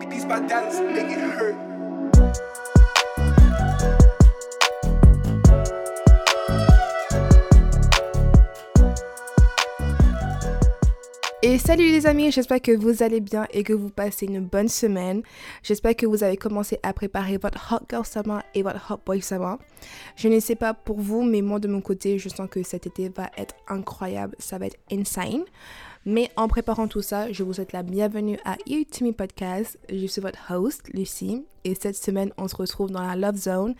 These my dollars make it hurt. Salut les amis, j'espère que vous allez bien et que vous passez une bonne semaine. J'espère que vous avez commencé à préparer votre Hot Girl Summer et votre Hot Boy Summer. Je ne sais pas pour vous, mais moi de mon côté, je sens que cet été va être incroyable, ça va être insane. Mais en préparant tout ça, je vous souhaite la bienvenue à You Podcast. Je suis votre host, Lucie, et cette semaine, on se retrouve dans la Love Zone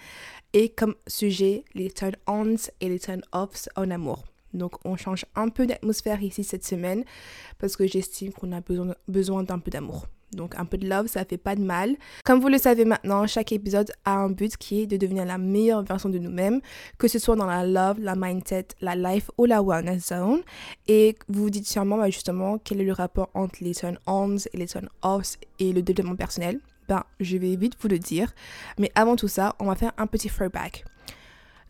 et comme sujet, les turn-ons et les turn-offs en amour. Donc on change un peu d'atmosphère ici cette semaine parce que j'estime qu'on a besoin, d'un peu d'amour. Donc un peu de love, ça fait pas de mal. Comme vous le savez maintenant, chaque épisode a un but qui est de devenir la meilleure version de nous-mêmes, que ce soit dans la love, la mindset, la life ou la wellness zone. Et vous vous dites sûrement bah, justement quel est le rapport entre les turn-ons et les turn-offs et le développement personnel? Ben, je vais vite vous le dire. Mais avant tout ça, on va faire un petit throwback.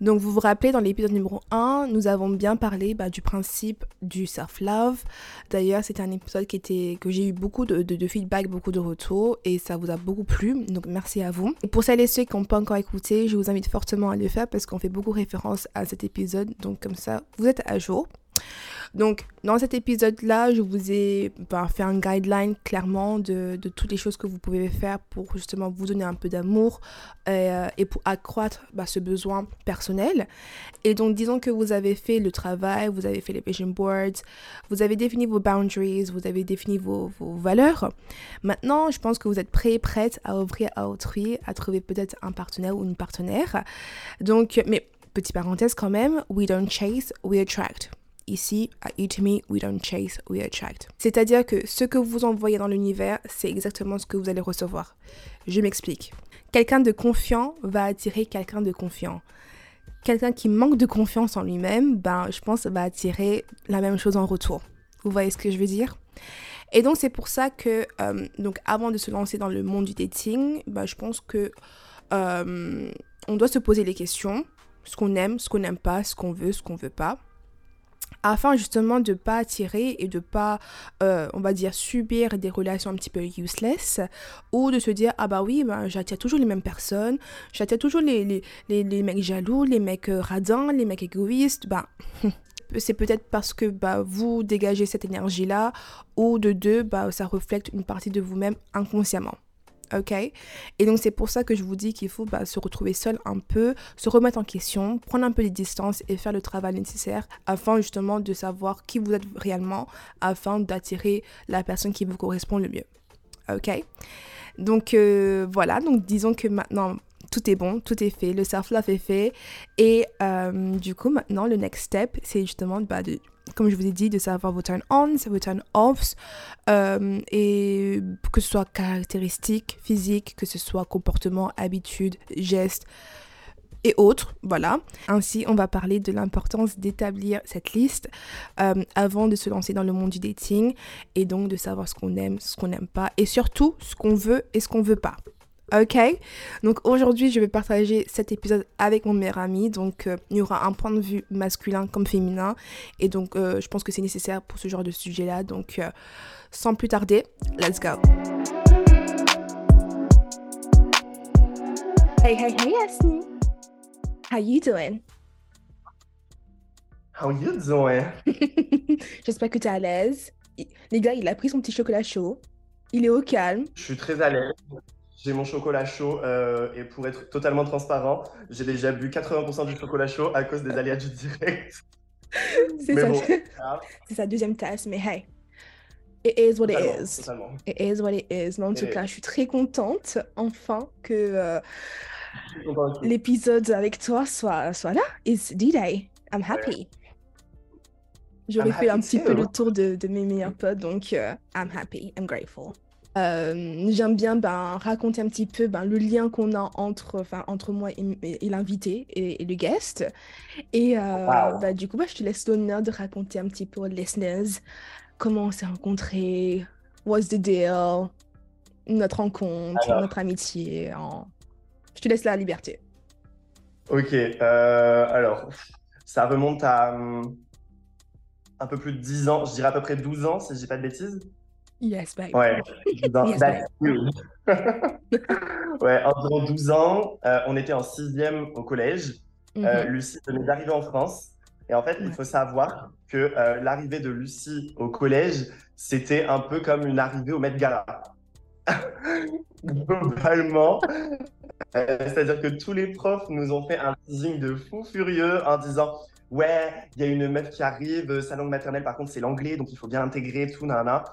Donc vous vous rappelez, dans l'épisode numéro 1, nous avons bien parlé bah, du principe du self-love. D'ailleurs, c'était un épisode qui était, que j'ai eu beaucoup de, feedback, beaucoup de retours, et ça vous a beaucoup plu, donc merci à vous. Pour celles et ceux qui n'ont pas encore écouté, je vous invite fortement à le faire parce qu'on fait beaucoup référence à cet épisode, donc comme ça, vous êtes à jour. Donc, dans cet épisode-là, je vous ai fait un guideline clairement de, toutes les choses que vous pouvez faire pour justement vous donner un peu d'amour euh, et pour accroître bah, ce besoin personnel. Et donc, disons que vous avez fait le travail, vous avez fait les vision boards, vous avez défini vos boundaries, vous avez défini vos, vos valeurs. Maintenant, je pense que vous êtes prêt, prête à ouvrir à autrui, à trouver peut-être un partenaire ou une partenaire. Donc, mais petite parenthèse quand même, we don't chase, we attract. Ici, à me we don't chase, we attract. C'est-à-dire que ce que vous envoyez dans l'univers, c'est exactement ce que vous allez recevoir. Je m'explique. Quelqu'un de confiant va attirer quelqu'un de confiant. Quelqu'un qui manque de confiance en lui-même, ben, je pense, va attirer la même chose en retour. Vous voyez ce que je veux dire? Et donc, c'est pour ça que, euh, donc, avant de se lancer dans le monde du dating, ben, je pense que euh, on doit se poser les questions, ce qu'on aime, ce qu'on n'aime pas, ce qu'on veut, ce qu'on veut pas afin justement de pas attirer et de pas, euh, on va dire, subir des relations un petit peu useless ou de se dire, ah bah oui, bah, j'attire toujours les mêmes personnes, j'attire toujours les, les, les, les, mecs jaloux, les mecs euh, radins, les mecs égoïstes, bah... c'est peut-être parce que bah, vous dégagez cette énergie-là, ou de deux, bah, ça reflète une partie de vous-même inconsciemment ok. Et donc c'est pour ça que je vous dis qu'il faut bah, se retrouver seul un peu, se remettre en question, prendre un peu de distance et faire le travail nécessaire afin justement de savoir qui vous êtes réellement, afin d'attirer la personne qui vous correspond le mieux, ok. Donc euh, voilà, donc disons que maintenant tout est bon, tout est fait, le self-love est fait. Et euh, du coup, maintenant, le next step, c'est justement bah, de comme je vous ai dit, de savoir vos turn-ons, vos turn-offs, euh, et que ce soit caractéristiques physiques, que ce soit comportement, habitude, gestes et autres, voilà. Ainsi, on va parler de l'importance d'établir cette liste euh, avant de se lancer dans le monde du dating et donc de savoir ce qu'on aime, ce qu'on n'aime pas et surtout ce qu'on veut et ce qu'on veut pas. Ok Donc aujourd'hui, je vais partager cet épisode avec mon meilleur ami. Donc euh, il y aura un point de vue masculin comme féminin. Et donc euh, je pense que c'est nécessaire pour ce genre de sujet-là. Donc euh, sans plus tarder, let's go. Hey, hey, hey, Asni. How you doing? How you doing? J'espère que tu es à l'aise. Les gars, il a pris son petit chocolat chaud. Il est au calme. Je suis très à l'aise. J'ai mon chocolat chaud euh, et pour être totalement transparent, j'ai déjà bu 80% du chocolat chaud à cause des aléas du direct. C'est ça. C'est sa deuxième tasse, mais hey, it is what it is. It is what it is. Mais en tout cas, je suis très contente enfin que euh, l'épisode avec toi soit, soit là. It's D-Day. I'm happy. J'aurais fait un petit peu le tour de, de mes meilleurs potes, donc uh, I'm happy, I'm grateful. Euh, j'aime bien ben, raconter un petit peu ben, le lien qu'on a entre, entre moi et, l'invité et, le guest. Et euh, bah, du coup, je te laisse l'honneur de raconter un petit peu aux listeners comment on s'est rencontrés, what's the deal, notre rencontre, notre amitié. Je te laisse la liberté. Ok, euh, alors, ça remonte à hum, un peu plus de 10 ans, je dirais à peu près 12 ans, si je dis pas de bêtises. Yes, babe. Ouais, dans, Yes, that's you. ouais, environ 12 ans, euh, on était en sixième au collège. Euh, Mhm. Lucie venait d'arriver en France. Et en fait, il faut savoir que euh, l'arrivée de Lucie au collège, c'était un peu comme une arrivée au Met Gala. Globalement. C'est-à-dire que tous les profs nous ont fait un teasing de fou furieux en disant Ouais, il y a une meuf qui arrive, sa langue maternelle par contre c'est l'anglais, donc il faut bien intégrer tout, nana.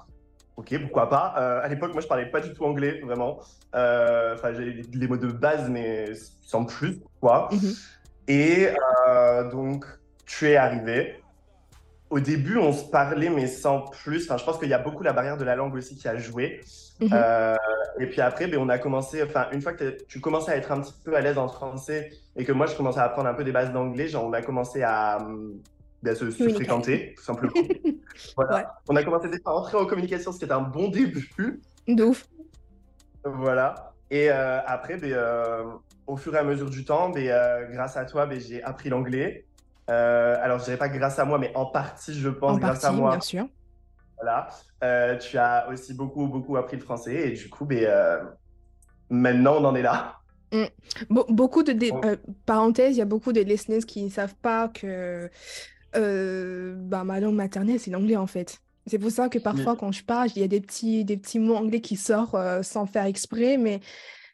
Ok, pourquoi pas. Euh, à l'époque, moi je parlais pas du tout anglais, vraiment. Euh, Enfin, j'ai les- mots de base, mais sans plus, quoi. Mhm. Et euh, donc, tu es arrivé. Au début, on se parlait, mais sans plus. Enfin, je pense qu'il y a beaucoup la barrière de la langue aussi qui a joué. Mhm. Et puis après, ben, on a commencé, enfin, une fois que tu commençais à être un petit peu à l'aise en français et que moi, je commençais à apprendre un peu des bases d'anglais, genre, on a commencé à, ben, se, fréquenter, tout simplement. Voilà. Ouais. On a commencé à entrer en communication, ce qui était un bon début. De ouf. Voilà. Et euh, après, euh, au fur et à mesure du temps, euh, grâce à toi, ben, j'ai appris l'anglais. Alors, je dirais pas grâce à moi, mais en partie, je pense, En grâce partie, à moi. bien sûr. Voilà. Tu as aussi beaucoup, beaucoup appris le français. Et du coup, maintenant, on en est là. Be- beaucoup de... dé- Oh. euh, parenthèse, il y a beaucoup de listeners qui ne savent pas que euh, bah, ma langue maternelle, c'est l'anglais, en fait. C'est pour ça que parfois, quand je parle, il y a des petits, des petits mots anglais qui sortent euh, sans faire exprès, mais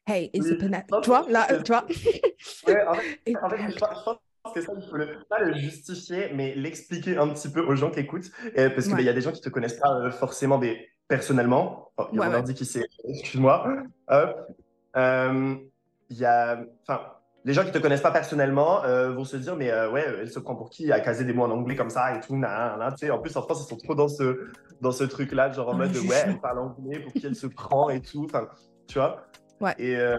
hey, it's a Oui. pena- Non, Tu vois, mais là, euh? Ouais, en fait, It's en fait, je, pense, que ça, il faut le, pas le justifier, mais l'expliquer un petit peu aux gens qui écouvent. Euh, parce qu'il Ouais. y a des gens qui te connaissent pas forcément mais personnellement. Oh, il y a Ouais, ordi qui s'est. Excuse-moi. Hop. Il y a. Enfin. Les gens qui te connaissent pas personnellement euh, vont se dire mais euh, ouais elle se prend pour qui? À caser des mots en anglais comme ça et tout nan, nan, nan. tu sais en plus en France ils sont trop dans ce dans ce truc là genre en mode ouais jugement. elle parle anglais pour qui elle se prend et tout enfin tu vois Ouais. et, euh,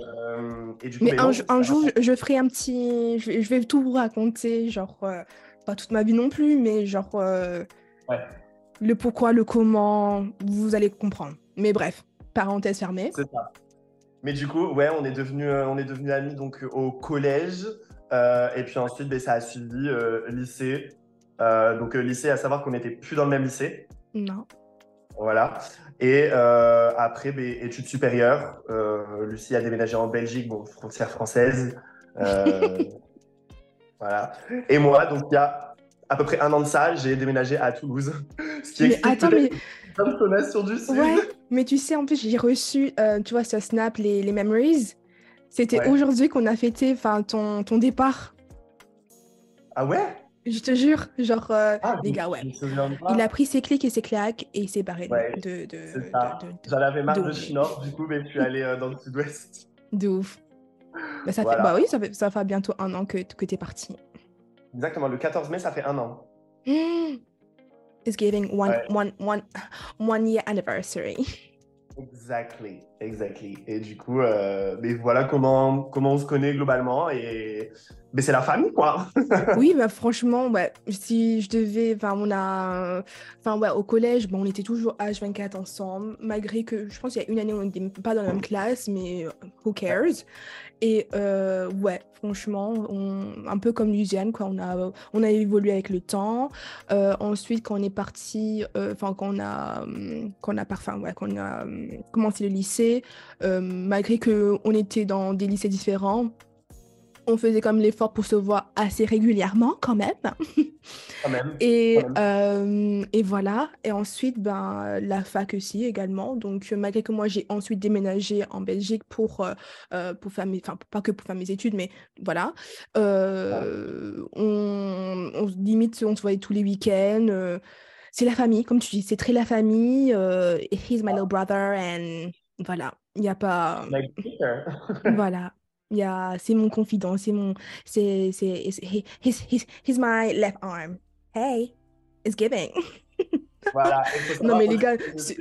et du coup Mais mais un, non, jour, je, ferai un petit. Je, vais- je vais tout vous raconter, genre, pas toute ma vie non plus, mais genre, Ouais. le pourquoi, le comment, vous allez comprendre. Mais bref, parenthèse fermée. C'est ça. Mais du coup, ouais, on est devenus on est devenu amis donc euh, au collège. euh, et puis ensuite, ben, ça a suivi euh, lycée. Euh, donc euh, lycée, à savoir qu'on n'était plus dans le même lycée. Non. Voilà. Et euh, après, ben, études supérieures. Euh, Lucie a déménagé en Belgique, bon, frontière française. Euh, voilà. Et moi, donc il y a à peu près un an de ça, j'ai déménagé à Toulouse. Ce qui Mais attends, mais. Peut-être l'intonation du sud. Ouais, mais tu sais, en plus, j'ai reçu, euh, tu vois, sur Snap, les, les memories. C'était Ouais. aujourd'hui qu'on a fêté enfin, ton, ton départ. Ah ouais? Je te jure, genre, euh, ah, les gars, ouais. Il a pris ses clics et ses claques et il s'est barré de, Ouais, de, de, C'est ça. de- de- J'en avais marre de Chine-Nord, du coup, mais je suis allé euh, dans le sud-ouest. de ouf. Bah, ça fait, Voilà. bah oui, ça fait, ça fait bientôt un an que, que t'es parti. Exactement, le 14 mai, ça fait un an. Mm. It's giving one, one, one, one year anniversary. Exactly, exactly. Et du coup, euh, mais voilà comment, comment on se connaît globalement. Et mais c'est la famille, quoi. oui, bah franchement, ouais, si je devais, enfin, on a, enfin, ouais, au collège, bon, on était toujours H24 ensemble, malgré que je pense qu'il y a une année, on n'était pas dans la même classe, mais who cares? Et euh, ouais, franchement, un peu comme Luciane, quoi, on a, on a évolué avec le temps. Euh, ensuite, quand on est parti, euh, enfin, quand on a, hum, quand on a, ouais, quand on a hum, commencé le lycée, malgré que on était dans des lycées différents, on faisait comme l'effort pour se voir assez régulièrement quand même. Quand même. Et, Quand euh, et voilà. Et ensuite, ben, la fac aussi également. Donc, euh, malgré que moi, j'ai ensuite déménagé en Belgique pour, euh, pour faire mes... Enfin, pas que pour faire mes études, mais voilà. Euh, on, on- limite, on se voyait tous les week-ends. c'est la famille, comme tu dis. C'est très la famille. he's my little brother. And voilà. Il n'y a pas... Like. Voilà. Y a, c'est mon confident, c'est mon, c'est, c'est, he- he's, he's, he's my left arm. Hey, it's giving. voilà. Non mais les gars, je, c'est-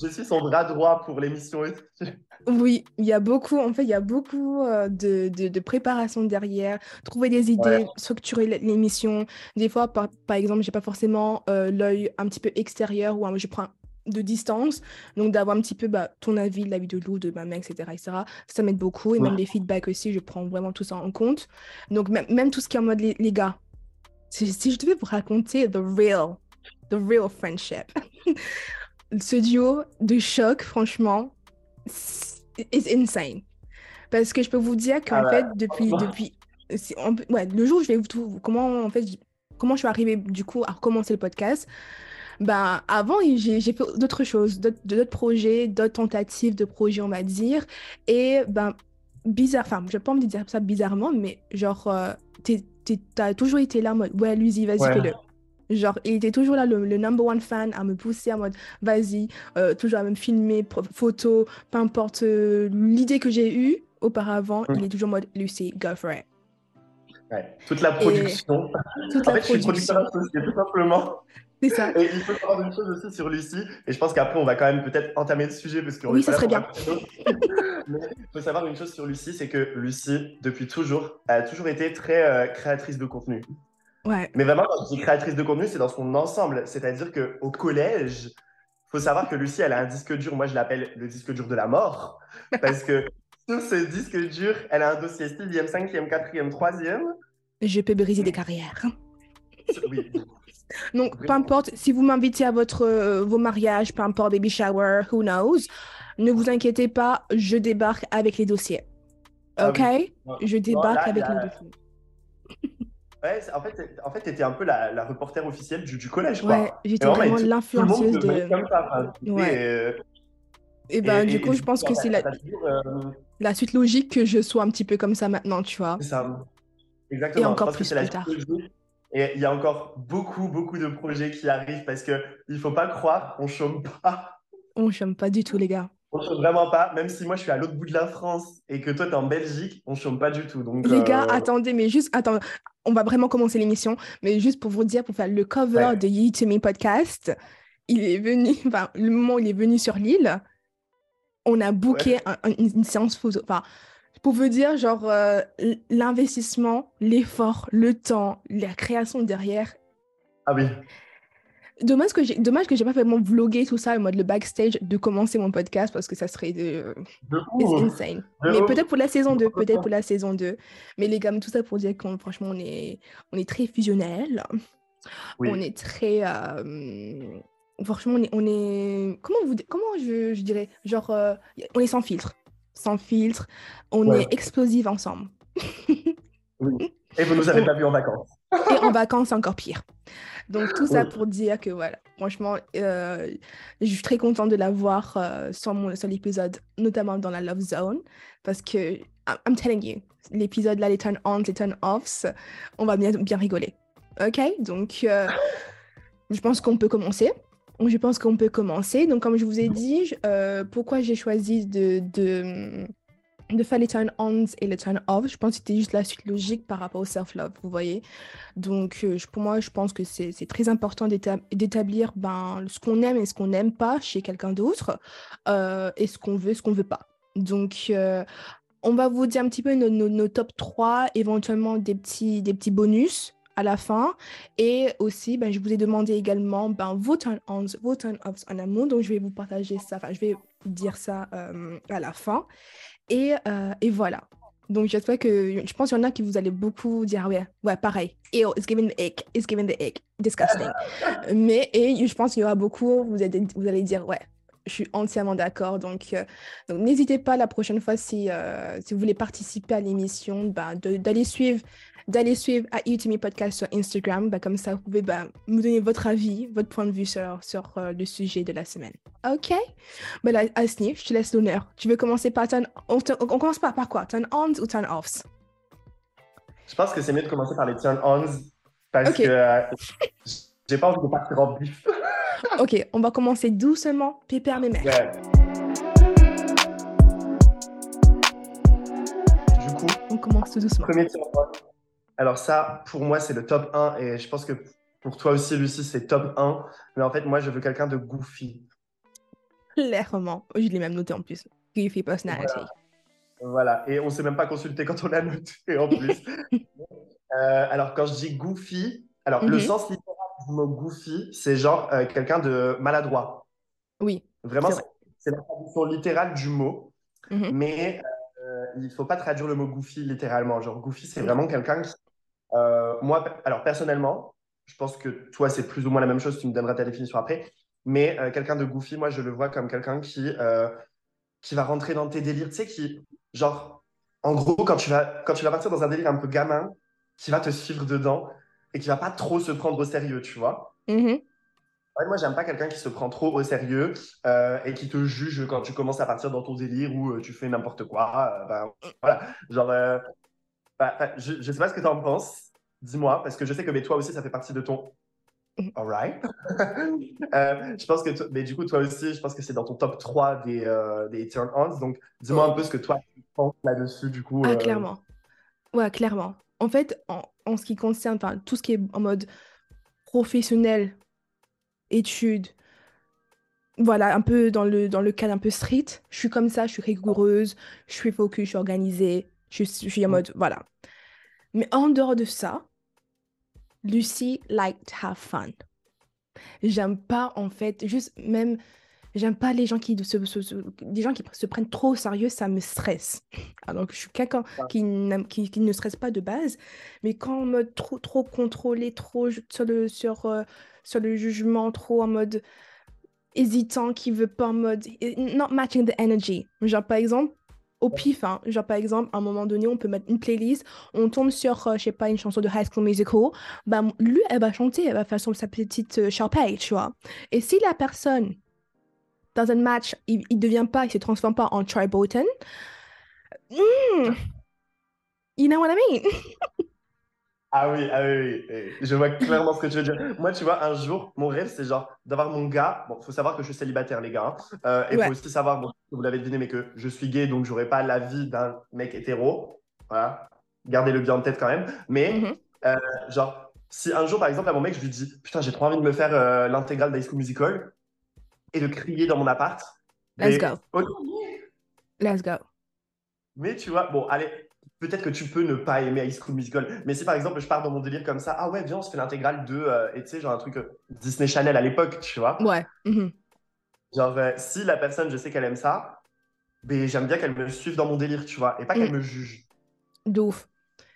je suis son bras droit pour l'émission. oui, il y a beaucoup, en fait, il y a beaucoup euh, de, de, de préparation derrière, trouver des idées, Ouais. structurer l'émission. Des fois, par, par exemple, j'ai pas forcément euh, l'œil un petit peu extérieur ou je prends de distance, donc d'avoir un petit peu bah, ton avis, l'avis de Lou, de ma mère, etc., etc. Ça m'aide beaucoup et même les feedbacks aussi, je prends vraiment tout ça en compte. Donc même, même tout ce qui est en mode les, les gars, si, si je devais vous raconter the real, the real friendship, ce duo de choc, franchement, is insane. Parce que je peux vous dire qu'en Ah fait, depuis, depuis, ouais, le jour où je vais vous tout, comment en fait, comment je suis arrivée du coup à recommencer le podcast. Ben, avant, j'ai fait d'autres choses, d'autres projets, d'autres tentatives de projets, on va dire. Et ben, bizarre, enfin, je n'ai pas de dire ça bizarrement, mais genre, euh, t'es- t'as toujours été là en mode, ouais, Lucie, vas-y, Ouais. fais-le. Genre, il était toujours là, le, le number one fan, à me pousser en mode, vas-y, euh, toujours à me filmer, photo, peu importe euh, l'idée que j'ai eue auparavant, Mm. il est toujours en mode, Lucie, go for it. Ouais. Toute la production. Toute En la fait, je suis producteur associé, tout simplement. C'est ça. Et il faut savoir une chose aussi sur Lucie, et je pense qu'après, on va quand même peut-être entamer le sujet, parce qu'on Oui, ça serait raconter Mais il faut savoir une chose sur Lucie, c'est que Lucie, depuis toujours, a toujours été très euh, créatrice de contenu. Ouais, Mais vraiment, quand je dis créatrice de contenu, c'est dans son ensemble. C'est-à-dire qu'au collège, il faut savoir que Lucie, elle a un disque dur. Moi, je l'appelle le disque dur de la mort. Parce que sur ce disque dur, elle a un dossier 6e, 5e, 4e, 3e. je peux briser des carrières. Oui. Donc, peu importe, si vous m'invitez à votre, euh, vos mariages, peu importe, baby shower, who knows, ne vous inquiétez pas, je débarque avec les dossiers. Ah Ok? oui. Je débarque là, avec a- les dossiers. Ouais, en fait, en fait, t'étais un peu la, la reporter officielle du, du collège, quoi. Ouais, j'étais Et vraiment l'influenceuse de. comme ça, enfin, tu sais, Ouais. euh, Et ben, et- du et- coup, et je pense que c'est la, t'as toujours, euh, la suite logique que je sois un petit peu comme ça maintenant, tu vois. C'est ça. Exactement. Et encore je pense que plus c'est la tard. Et il y a encore beaucoup, beaucoup de projets qui arrivent parce que il faut pas croire, on chôme pas. On chôme pas du tout, les gars. On chôme vraiment pas. Même si moi je suis à l'autre bout de la France et que toi t'es en Belgique, on chôme pas du tout. Donc, Les gars, euh, attendez, mais juste, attends, on va vraiment commencer l'émission, mais juste pour vous dire, pour faire le cover Ouais. de to Me podcast, il est venu, enfin, le moment où il est venu sur l'île, on a booké un- un- une, une séance photo. Enfin, pour vous dire, genre, euh, l'investissement, l'effort, le temps, la création derrière. Ah oui. Dommage que j'ai, dommage que j'ai pas vraiment vlogué tout ça en mode le backstage de commencer mon podcast parce que ça serait de, De ouf. insane. De Mais peut-être pour la saison 2, peut-être pour la saison 2. Mais les gars, tout ça pour dire qu'on franchement on est on est très fusionnel. Oui. On est très euh, franchement on est, on est comment vous comment je, je dirais genre euh, on est sans filtre. Sans filtre, on Ouais. est explosif ensemble. Et vous nous avez pas vu en vacances. Et en vacances, encore pire. Donc, tout ça Oui. pour dire que, voilà, franchement, euh, je suis très contente de l'avoir euh, sur, mon- sur l'épisode, notamment dans la Love Zone, parce que, I'm telling you, l'épisode là, les turn-ons, les turn-offs, on va bien, bien rigoler. OK? Donc, euh, je pense qu'on peut commencer. Je pense qu'on peut commencer. Donc, comme je vous ai dit, euh, pourquoi j'ai choisi de, de, de faire les turn-ons et les turn-offs, je pense que c'était juste la suite logique par rapport au self-love, vous voyez. Donc, euh, pour moi, je pense que c'est très important d'éta- d'établir ben, ce qu'on aime et ce qu'on n'aime pas chez quelqu'un d'autre, euh, et ce qu'on veut, ce qu'on veut pas. Donc, on va vous dire un petit peu nos, nos- nos top 3, éventuellement des petits, des petits bonus à la fin. Et aussi, ben, je vous ai demandé également ben, vos turn-ons, vos turn-offs en amour. Donc, je vais vous partager ça, enfin, je vais dire ça euh, à la fin. Et, euh, et voilà. Donc, j'espère que. Je pense qu'il y en a qui vous allez beaucoup dire, ouais, ouais, pareil. Ew, it's giving the ick, it's giving the ick, disgusting. Mais, et je pense qu'il y aura beaucoup, vous allez, vous allez dire, ouais, je suis entièrement d'accord. Donc, euh, donc n'hésitez pas la prochaine fois, si, euh, si vous voulez participer à l'émission, bah, d'aller suivre. D'aller suivre à Me Podcast sur Instagram, bah, comme ça vous pouvez bah, me donner votre avis, votre point de vue sur, sur euh, le sujet de la semaine. Ok? Bah là, Asni, je te laisse l'honneur. Tu veux commencer par turn... On, te- on commence par, par quoi? Turn-ons ou turn-offs? Je pense que c'est mieux de commencer par les turn-ons parce Ok. que euh, j'ai pas envie de partir en bif. Ok, on va commencer doucement, pépère mes mères. Ouais. Du coup, On commence tout doucement. premier turn-on. Alors ça, pour moi, c'est le top 1 et je pense que pour toi aussi, Lucie, c'est top 1. Mais en fait, moi, je veux quelqu'un de goofy. Clairement. Je l'ai même noté en plus. Goofy personality. Voilà, et on s'est même pas consulté quand on a noté en plus. Euh, alors, quand je dis goofy, alors le Mhm. sens littéral du mot goofy, c'est genre euh, quelqu'un de maladroit. Oui. Vraiment, C'est la traduction littérale du mot, Mhm. mais euh, il faut pas traduire le mot goofy littéralement. Genre, goofy, c'est vraiment quelqu'un qui. Euh, moi, alors personnellement, je pense que toi, c'est plus ou moins la même chose, tu me donneras ta définition après. Mais euh, quelqu'un de goofy, moi, je le vois comme quelqu'un qui, euh, qui va rentrer dans tes délires. Tu sais, qui, genre, en gros, quand tu, vas, quand tu vas partir dans un délire un peu gamin, qui va te suivre dedans et qui va pas trop se prendre au sérieux, tu vois. Mhm. Ouais, moi, j'aime pas quelqu'un qui se prend trop au sérieux euh, et qui te juge quand tu commences à partir dans ton délire ou euh, tu fais n'importe quoi. euh, ben, voilà. Genre, bah, bah, je, je sais pas ce que tu en penses. Dis-moi, parce que je sais que mais toi aussi, ça fait partie de ton. Mhm. All right. Euh, je pense que, mais du coup, toi aussi, je pense que c'est dans ton top 3 des, euh, des turn-ons. Donc, dis-moi un peu ce que toi, tu penses là-dessus, du coup. Ah, euh, clairement. Ouais, clairement. En fait, en, en ce qui concerne, tout ce qui est en mode professionnel, études, voilà, un peu dans le, dans le cadre un peu street, je suis comme ça, je suis rigoureuse, je suis focus, je suis organisée, je, suis- je suis en mode, voilà. Mais en dehors de ça, Lucy like to have fun. J'aime pas, en fait, juste même, j'aime pas les gens qui se, se- se- les gens qui se prennent trop au sérieux, ça me stresse. Alors que je suis quelqu'un qui, qui, qui ne stresse pas de base, mais quand en mode trop, trop contrôlé, trop sur le, sur, euh, sur le jugement, trop en mode hésitant, qui veut pas en mode not matching the energy. Genre par exemple, au pif, hein, genre par exemple, à un moment donné, on peut mettre une playlist, on tombe sur, euh, je sais pas, une chanson de High School Musical, bah lui, elle va chanter, elle va faire son, sa petite euh, tu vois. Et si la personne, dans un match, il, il devient pas, il se transforme pas en Troy Bolton, hmm, you know what I mean? Ah oui, ah oui, oui. Je vois clairement ce que tu veux dire. Moi, tu vois, un jour, mon rêve, c'est genre d'avoir mon gars. Bon, faut savoir que je suis célibataire, les gars. hein. Euh, et Ouais. faut aussi savoir, bon, vous l'avez deviné, mais que je suis gay, donc j'aurai pas la vie d'un mec hétéro. Voilà. Gardez-le bien en tête quand même. Mais, Mhm. euh, genre, si un jour, par exemple, à mon mec, je lui dis, putain, j'ai trop envie de me faire euh, l'intégrale d'High School Musical et de crier dans mon appart. Let's go. Let's go. Mais tu vois, bon, allez, peut-être que tu peux ne pas aimer High School Musical, mais si par exemple je pars dans mon délire comme ça, ah ouais, viens, on se fait l'intégrale de, euh, et tu sais, genre un truc euh, Disney Channel à l'époque, tu vois. Ouais. mhm. Genre, euh, si la personne, je sais qu'elle aime ça, ben, j'aime bien qu'elle me suive dans mon délire, tu vois, et pas qu'elle Mm. me juge. De ouf.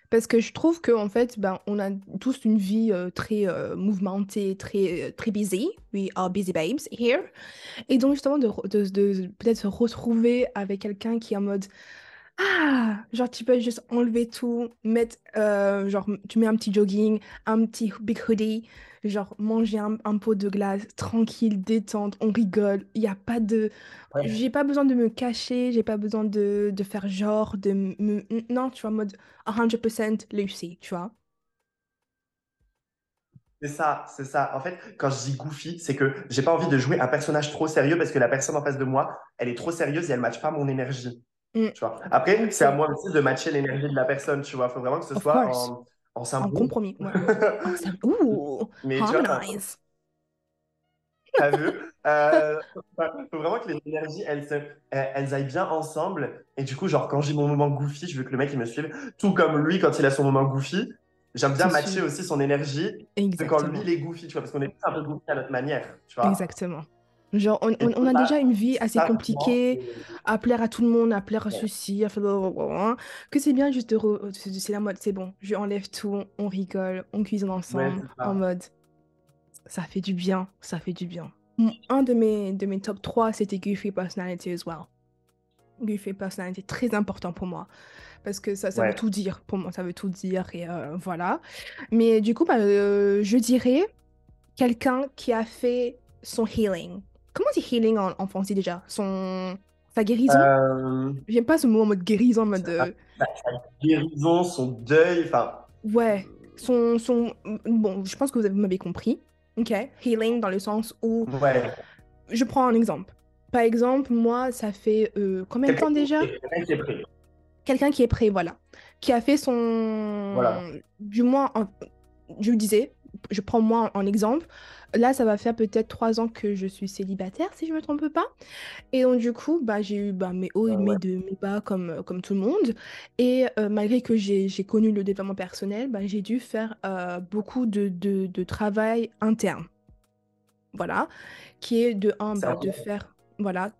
Parce que je trouve qu'en fait, ben, on a tous une vie euh, très euh, mouvementée, très, très busy. We are busy babes here. Et donc, justement, de, de peut-être se retrouver avec quelqu'un qui est en mode Ah, genre, tu peux juste enlever tout, mettre, euh, genre, tu mets un petit jogging, un petit big hoodie, genre, manger un, un pot de glace, tranquille, détente, on rigole. Il n'y a pas de. Ouais. J'ai pas besoin de me cacher, j'ai pas besoin de, de faire genre, de me. Non, tu vois, mode 100% Lucy, tu vois. C'est ça, c'est ça. En fait, quand je dis goofy, c'est que j'ai pas envie de jouer un personnage trop sérieux parce que la personne en face de moi, elle est trop sérieuse et elle matche pas mon énergie. Mm. Tu vois. Après, c'est à moi aussi de matcher l'énergie de la personne, tu vois. Il faut vraiment que ce Of soit en, en compromis, ouais. Ouh, Mais tu vois, t'as- vu? Euh, faut vraiment que les énergies, elles, se- elles, aillent bien ensemble. Et du coup, genre, quand j'ai mon moment goofy, je veux que le mec, il me suive. Tout comme lui, quand il a son moment goofy, j'aime bien matcher aussi son énergie de quand lui, Exactement. il est goofy, tu vois, parce qu'on est tous un peu goofy à notre manière, tu vois. Exactement. Genre, on, a déjà une vie assez compliquée, à plaire à tout le monde, à plaire à ceci, à faire blablabla, que c'est bien juste de... re- C'est la mode, c'est bon, je enlève tout, on rigole, on cuisine ensemble, en mode... Ça fait du bien, ça fait du bien. Un de mes, de mes top 3, c'était Goofy Personality as well. Goofy Personality, très important pour moi. Parce que ça, ça Ouais. veut tout dire, pour moi, ça veut tout dire, et euh, voilà. Mais du coup, bah, euh, je dirais quelqu'un qui a fait son healing. Comment dit healing en, en français déjà? Son... Sa guérison? euh, J'aime pas ce mot en mode guérison, en mode... euh, guérison, son deuil, enfin, Ouais, son, son... Bon, je pense que vous avez- vous m'avez compris. Ok, healing dans le sens où... ouais. Je prends un exemple. Par exemple, moi, ça fait euh, combien de temps déjà? Quelqu'un qui est prêt. Quelqu'un qui est prêt, voilà. Qui a fait son... Voilà. Du moins, en- je vous disais, je prends moi en exemple. Là, ça va faire peut-être trois ans que je suis célibataire, si je me trompe pas. Et donc, du coup, bah, j'ai eu bah, mes hauts et Ah mes, de, mes bas comme, euh, comme tout le monde. Et euh, malgré que j'ai connu le développement personnel, bah, j'ai dû faire euh, beaucoup de, de, de travail interne. Voilà. Qui est de un, bah, de faire. Voilà.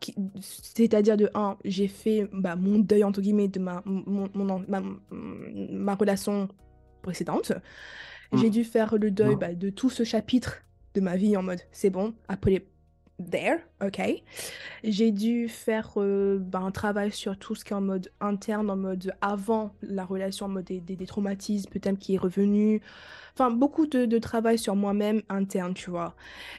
C'est-à-dire de un, j'ai fait bah, mon deuil, entre guillemets, de ma, mon, ma, ma relation précédente. J'ai Mm. dû faire le deuil Mm. bah, de tout ce chapitre de ma vie en mode c'est bon, après there, ok. J'ai dû faire euh, ben, un travail sur tout ce qui est en mode interne, en mode avant la relation, en mode des, des- des traumatismes, peut-être qui est revenu. Enfin, beaucoup de, de travail sur moi-même interne, tu vois.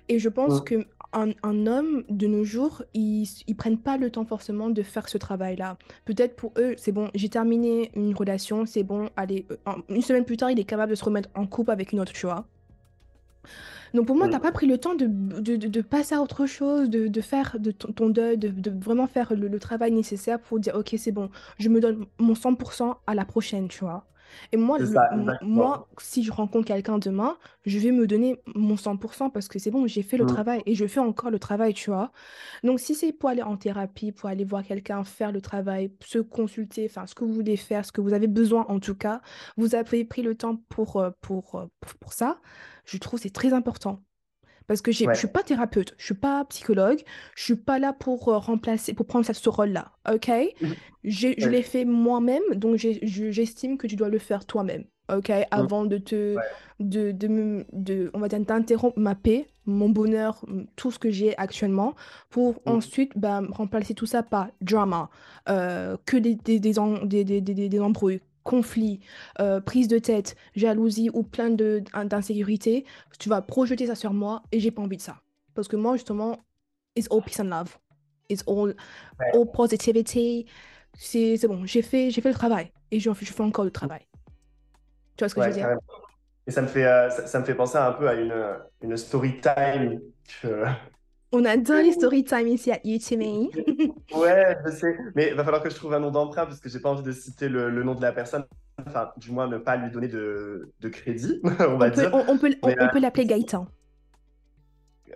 Et je pense Mm. que un, un homme de nos jours, ils, ils prennent pas le temps forcément de faire ce travail-là. Peut-être pour eux, c'est bon, j'ai terminé une relation, c'est bon, allez, euh, une semaine plus tard, il est capable de se remettre en couple avec une autre, tu vois. Donc pour moi, t'as Mm. pas pris le temps de, de, de- de passer à autre chose, de, de faire de ton, ton deuil, de, de vraiment faire le, le travail nécessaire pour dire, ok, c'est bon, je me donne mon 100% à la prochaine, tu vois. Et moi, le- ça, moi, si je rencontre quelqu'un demain, je vais me donner mon 100% parce que c'est bon, j'ai fait le Mm. travail et je fais encore le travail, tu vois. Donc si c'est pour aller en thérapie, pour aller voir quelqu'un, faire le travail, se consulter, enfin ce que vous voulez faire, ce que vous avez besoin en tout cas, vous avez pris le temps pour, euh, pour, euh, pour, pour ça, je trouve que c'est très important. Parce que je Ouais. suis pas thérapeute, je suis pas psychologue, je suis pas là pour euh, remplacer, pour prendre ce rôle-là, ok? J'ai, je Ouais. l'ai fait moi-même, donc j'estime que tu dois le faire toi-même, ok? Avant de te, Ouais. de, de, on va dire, d'interrompre ma paix, mon bonheur, tout ce que j'ai actuellement, pour Mm. ensuite bah, remplacer tout ça par drama, euh, que des, des, des, des- des embrouilles, conflits, euh, prise de tête, jalousie ou plein d'insécurité. Tu vas projeter ça sur moi et j'ai pas envie de ça. Parce que moi, justement, it's all peace and love. It's all, all positivity. C'est bon, j'ai fait, fait le travail et je, je fais encore le travail. Tu vois ce que je Ouais, veux dire? Et ça me fait, euh, ça, ça me fait penser un peu à une, une story time que... On adore les story time ici à Utimi. Ouais, je sais. Mais il va falloir que je trouve un nom d'emprunt parce que j'ai pas envie de citer le, le nom de la personne. Enfin, du moins, ne pas lui donner de, de crédit, on va On peut, dire. on, on peut, on, on euh, peut l'appeler Gaëtan.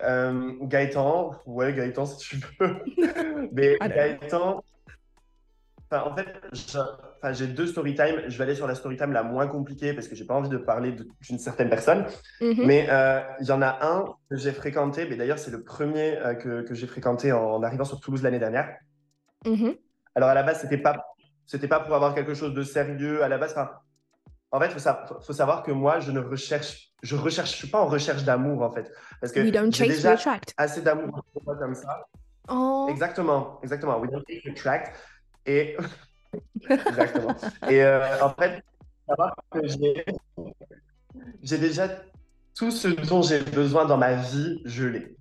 Euh, Gaëtan, ouais, Gaëtan, si tu veux. Mais Alors. Gaëtan, en fait, j'ai deux story time. Je vais aller sur la story time la moins compliquée parce que j'ai pas envie de parler d'une certaine personne. Mhm. Mais euh, il y en a un que j'ai fréquenté. Mais d'ailleurs, c'est le premier euh, que, que j'ai fréquenté en, en arrivant sur Toulouse l'année dernière. Mhm. Alors à la base, c'était pas, c'était pas pour avoir quelque chose de sérieux. À la base, en fait, faut, sa- faut- savoir que moi, je ne recherche, je recherche, je suis pas en recherche d'amour en fait, parce que We don't j'ai déjà attract. assez d'amour comme ça. Oh. Exactement, exactement. We don't tract. Et exactement. Et euh, en fait, savoir que j'ai, j'ai déjà tout ce dont j'ai besoin dans ma vie, je l'ai.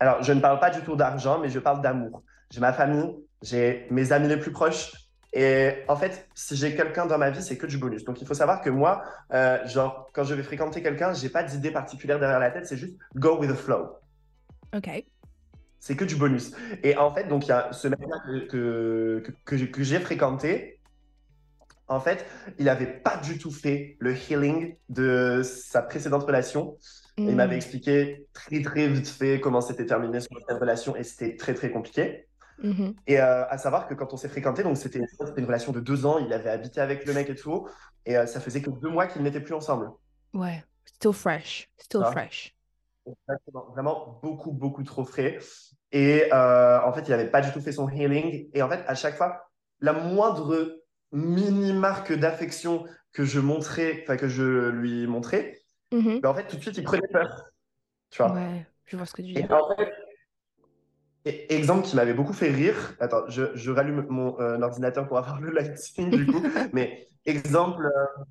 Alors, je ne parle pas du tout d'argent, mais je parle d'amour. J'ai ma famille, j'ai mes amis les plus proches. Et en fait, si j'ai quelqu'un dans ma vie, c'est que du bonus. Donc, il faut savoir que moi, euh, genre, quand je vais fréquenter quelqu'un, j'ai pas d'idée particulière derrière la tête, c'est juste go with the flow. Ok. C'est que du bonus. Et en fait, donc, il y a ce mec-là que, que, j'ai- que j'ai fréquenté. En fait, il n'avait pas du tout fait le healing de sa précédente relation. Il Mm. m'avait expliqué très, très vite fait comment c'était terminé sur cette relation et c'était très, très compliqué. Mhm. Et euh, à savoir que quand on s'est fréquenté, donc c'était c'était une relation de deux ans, il avait habité avec le mec et tout, et euh, ça faisait que deux mois qu'ils n'étaient plus ensemble. Ouais. Still fresh. Still Ah. fresh. Exactement. Vraiment beaucoup, beaucoup trop frais. Et euh, en fait, il n'avait pas du tout fait son healing. Et en fait, à chaque fois, la moindre mini marque d'affection que je montrais, enfin que je lui montrais, Mhm. ben, en fait, tout de suite, il prenait peur. Tu vois. Ouais, je vois ce que tu Et dis. en fait, et- exemple qui m'avait beaucoup fait rire. Attends, je, je rallume mon euh, ordinateur pour avoir le lighting du coup. Mais exemple, euh,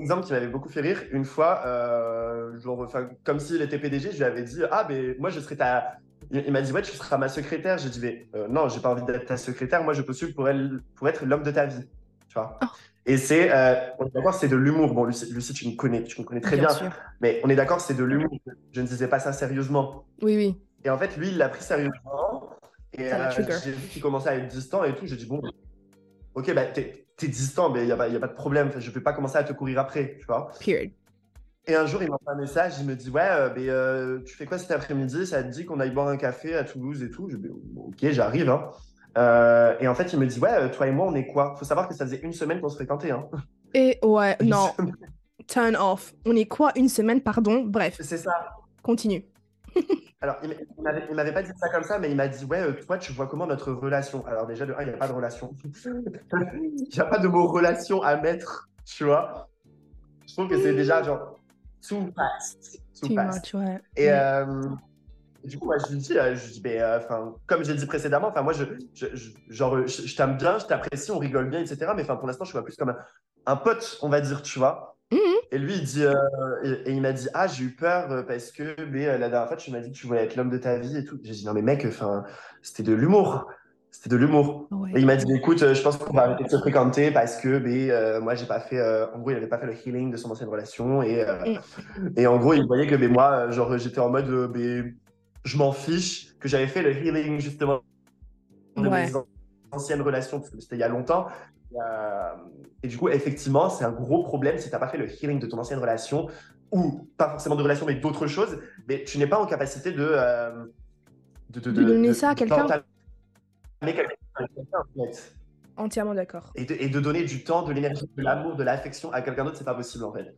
exemple qui m'avait beaucoup fait rire. Une fois, euh, genre, enfin, comme s'il était PDG, je lui avais dit Ah, mais moi, je serais ta. Il, m'a dit Ouais, tu seras ma secrétaire. J'ai dit mais, euh, Non, j'ai pas envie d'être ta secrétaire. Moi, je postule pour, elle, pour être l'homme de ta vie. Tu vois? Oh. Et c'est, euh, on est d'accord, c'est de l'humour. Bon, Lucie, Lucie, tu me connais, tu me connais très bien. sûr. Mais on est d'accord, c'est de l'humour. Je ne disais pas ça sérieusement. Oui, oui. Et en fait, lui, il l'a pris sérieusement. Et euh, j'ai vu qu'il commençait à être distant et tout. J'ai dit, bon, ok, bah, t'es t'es distant, mais il n'y a, a pas de problème. Je ne vais pas commencer à te courir après, tu vois. Period. Et un jour, il m'envoie un message. Il me dit, ouais, euh, mais, euh, tu fais quoi cet après-midi? Ça te dit qu'on aille boire un café à Toulouse et tout? Je dis, ok, j'arrive. Hein. Euh, et en fait, il me dit, ouais, euh, toi et moi, on est quoi? Faut savoir que ça faisait une semaine qu'on se fréquentait. Hein. Et ouais, non, semaine. turn off. On est quoi? Une semaine, pardon? Bref, C'est ça. continue. Alors, il m'a- il m'avait pas dit ça comme ça, mais il m'a dit Ouais, euh, toi, tu vois comment notre relation Alors, déjà, de un, il n'y a pas de relation. Il n'y a pas de mot relation à mettre, tu vois. Je trouve que c'est déjà genre too fast. Too Tu fast. ouais. Et, Ouais. euh, du coup, moi, je lui dis, euh, je dis ben, euh, comme j'ai dit précédemment, moi, je, je, je- genre, je, je t'aime bien, je t'apprécie, on rigole bien, etc. Mais pour l'instant, je suis plus comme un, un pote, on va dire, tu vois. Et lui, il dit, euh, et, et il m'a dit, ah, j'ai eu peur euh, parce que mais, euh, la dernière fois, tu m'as dit que tu voulais être l'homme de ta vie et tout. J'ai dit, non, mais mec, enfin, c'était de l'humour. C'était de l'humour. Ouais. Et il m'a dit, écoute, euh, je pense qu'on va arrêter de se fréquenter parce que mais, moi, j'ai pas fait, en gros, il avait pas fait le healing de son ancienne relation. Et, et en gros, il voyait que mais, moi, genre, j'étais en mode, mais, je m'en fiche, que j'avais fait le healing justement de Ouais. mes an- anciennes relations, parce que c'était il y a longtemps. Euh, et du coup, effectivement, c'est un gros problème si tu n'as pas fait le healing de ton ancienne relation, ou pas forcément de relation, mais d'autres choses, mais tu n'es pas en capacité de, euh, de, De donner ça à quelqu'un. en fait. Entièrement d'accord. Et de, et de donner du temps, de l'énergie, de l'amour, de l'affection à quelqu'un d'autre, c'est pas possible en fait.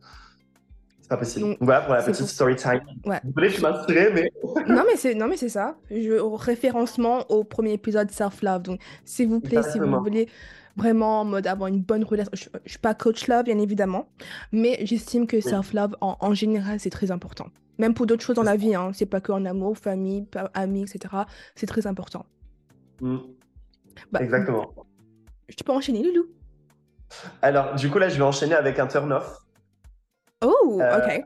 C'est pas possible. Donc, voilà pour la petite pour- story time. Ouais. Désolé, je inspiré, mais. non mais c'est non mais c'est ça. Je, au référencement au premier épisode self love. Donc s'il vous plaît, si vous voulez vraiment en mode avoir une bonne relation, je, je suis pas coach love bien évidemment, mais j'estime que self love en, en général c'est très important. Même pour d'autres choses dans la vie, hein. c'est pas que en amour, famille, amis, etc. C'est très important. Mm, Bah, Exactement. Je peux enchaîner, Loulou? Alors, du coup, là, je vais enchaîner avec un turn-off. Oh, Euh, ok.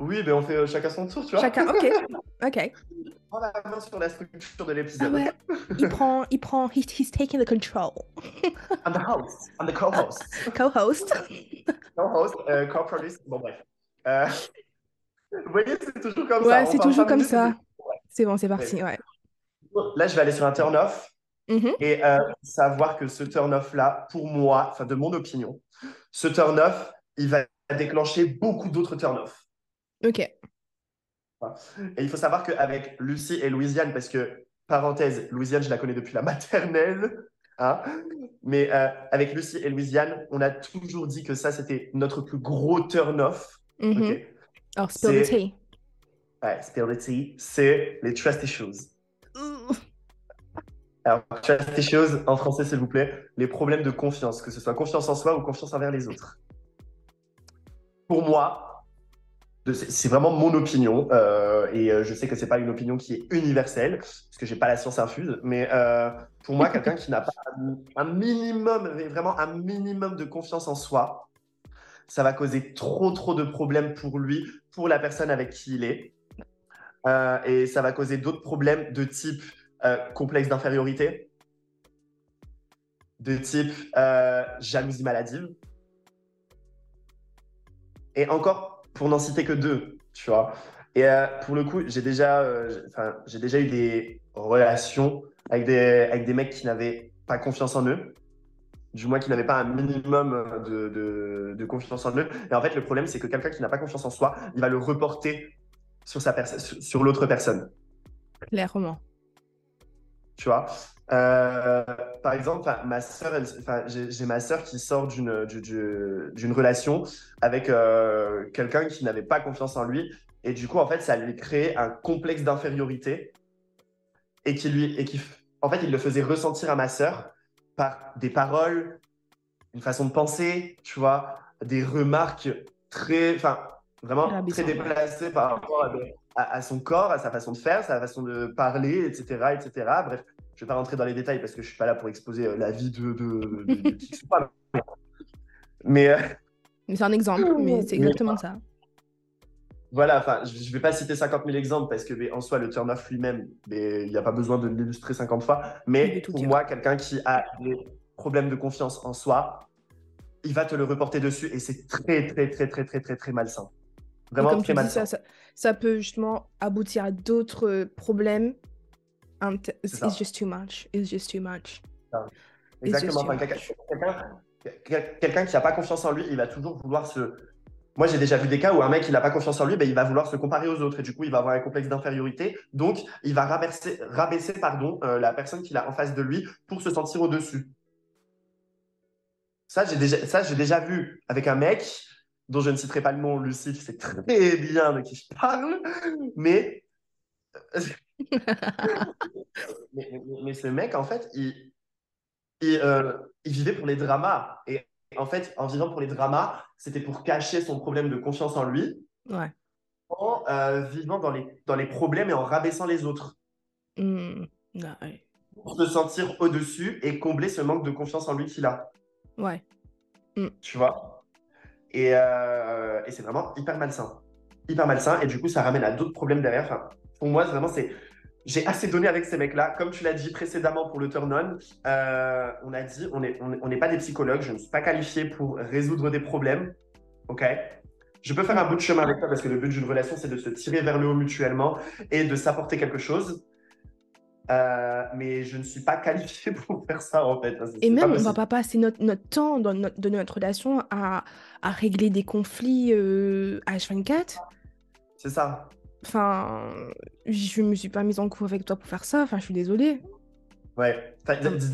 Oui, mais on fait euh, chacun son tour, tu vois. Chacun, ok, ok. On la main sur la structure de Ah l'épisode. ouais, il prend, il prend, he's, he's taking the control. I'm the host. I'm the co-host. Co-host. Co-host, euh, co-produce. Bon, bref. Euh, Vous voyez, c'est toujours comme ça. Ouais, c'est toujours comme ça. C'est bon, c'est parti, ouais. Là, je vais aller sur un turn-off. Mhm. Et euh, savoir que ce turn-off-là, pour moi, enfin de mon opinion, ce turn-off, il va déclencher beaucoup d'autres turn-off. Ok. Et il faut savoir qu'avec Lucie et Louisiane, parce que, parenthèse, Louisiane, je la connais depuis la maternelle, hein, mais euh, avec Lucie et Louisiane, on a toujours dit que ça, c'était notre plus gros turn-off. Mhm. ok? Alors, spill the C'est- tea. Ouais, spill the tea, c'est les trust issues. Alors, trust issues, en français, s'il vous plaît, les problèmes de confiance, que ce soit confiance en soi ou confiance envers les autres. Pour moi, c'est vraiment mon opinion, euh, et euh, je sais que c'est pas une opinion qui est universelle, parce que j'ai pas la science infuse, mais euh, pour moi, quelqu'un qui n'a pas un, minimum, vraiment un minimum de confiance en soi, ça va causer trop, trop de problèmes pour lui, pour la personne avec qui il est. Et ça va causer d'autres problèmes de type complexe d'infériorité, de type jalousie maladive. Et encore, pour n'en citer que deux, tu vois. Et euh, pour le coup, j'ai déjà, euh, j'ai- déjà eu des relations avec des, avec des mecs qui n'avaient pas confiance en eux, du moins qui n'avaient pas un minimum euh, de, de, de confiance en eux. Et en fait, le problème, c'est que quelqu'un qui n'a pas confiance en soi, il va le reporter sur, sa perso- sur l'autre personne. Clairement. tu vois. Euh, par exemple, ma sœur, j'ai ma sœur qui sort d'une du- du- d'une relation avec euh, quelqu'un qui n'avait pas confiance en lui. Et du coup, en fait, ça lui crée un complexe d'infériorité et qui lui, et qui, en fait, il le faisait ressentir à ma sœur par des paroles, une façon de penser, tu vois, des remarques très, enfin, vraiment très Rabaissant. déplacées par rapport à- à son corps, à sa façon de faire, sa façon de parler, etc., etc. Bref, je vais pas rentrer dans les détails parce que je suis pas là pour exposer euh, la vie de, de, de- de qui que ce soit. Mais euh, Mais c'est un exemple, mais c'est exactement ça. voilà, enfin, je je vais pas citer 50 000 exemples parce que mais, en soi, le turn-off lui-même, il n'y a pas besoin de l'illustrer 50 fois. Mais pour dire. moi, quelqu'un qui a des problèmes de confiance en soi, il va te le reporter dessus et c'est très, très, très, très, très, très, très malsain. Vraiment très dis, malsain. ça, ça, ça peut justement aboutir à d'autres euh, problèmes. It's, just too much. It's just too much. Exactement. Enfin, quelqu'un qui n'a pas confiance en lui, il va toujours vouloir se. Moi, j'ai déjà vu des cas où un mec, il n'a pas confiance en lui, ben, il va vouloir se comparer aux autres et du coup, il va avoir un complexe d'infériorité. Donc, il va rabaisser, rabaisser pardon, euh, la personne qu'il a en face de lui pour se sentir au-dessus. Ça, j'ai déjà, ça, déjà vu avec un mec dont je ne citerai pas le nom, tu sais très bien de qui je parle, mais mais, mais- mais ce mec, en fait, il, il, euh, il vivait pour les dramas. Et en fait, en vivant pour les dramas, c'était pour cacher son problème de confiance en lui. Ouais. euh, vivant dans les, dans les problèmes et en rabaissant les autres. Non, ouais. Pour se sentir au-dessus et combler ce manque de confiance en lui qu'il a. Ouais. Tu vois? Et, euh, et c'est vraiment hyper malsain. Hyper malsain. Et du coup, ça ramène à d'autres problèmes derrière. Enfin, pour moi, vraiment, c'est. J'ai assez donné avec ces mecs-là. Comme tu l'as dit précédemment pour le turn-on, euh, on a dit on n'est on on pas des psychologues. Je ne suis pas qualifié pour résoudre des problèmes. OK? Je peux faire un bout de chemin avec toi parce que le but d'une relation, c'est de se tirer vers le haut mutuellement et de s'apporter quelque chose. Euh, mais je ne suis pas qualifié pour faire ça, en fait. Et même, on va possible. pas passer notre, notre temps dans notre, de notre relation à, à régler des conflits euh, H24. C'est ça. Enfin, je me suis pas mise en couple avec toi pour faire ça. Enfin, je suis désolée. Ouais.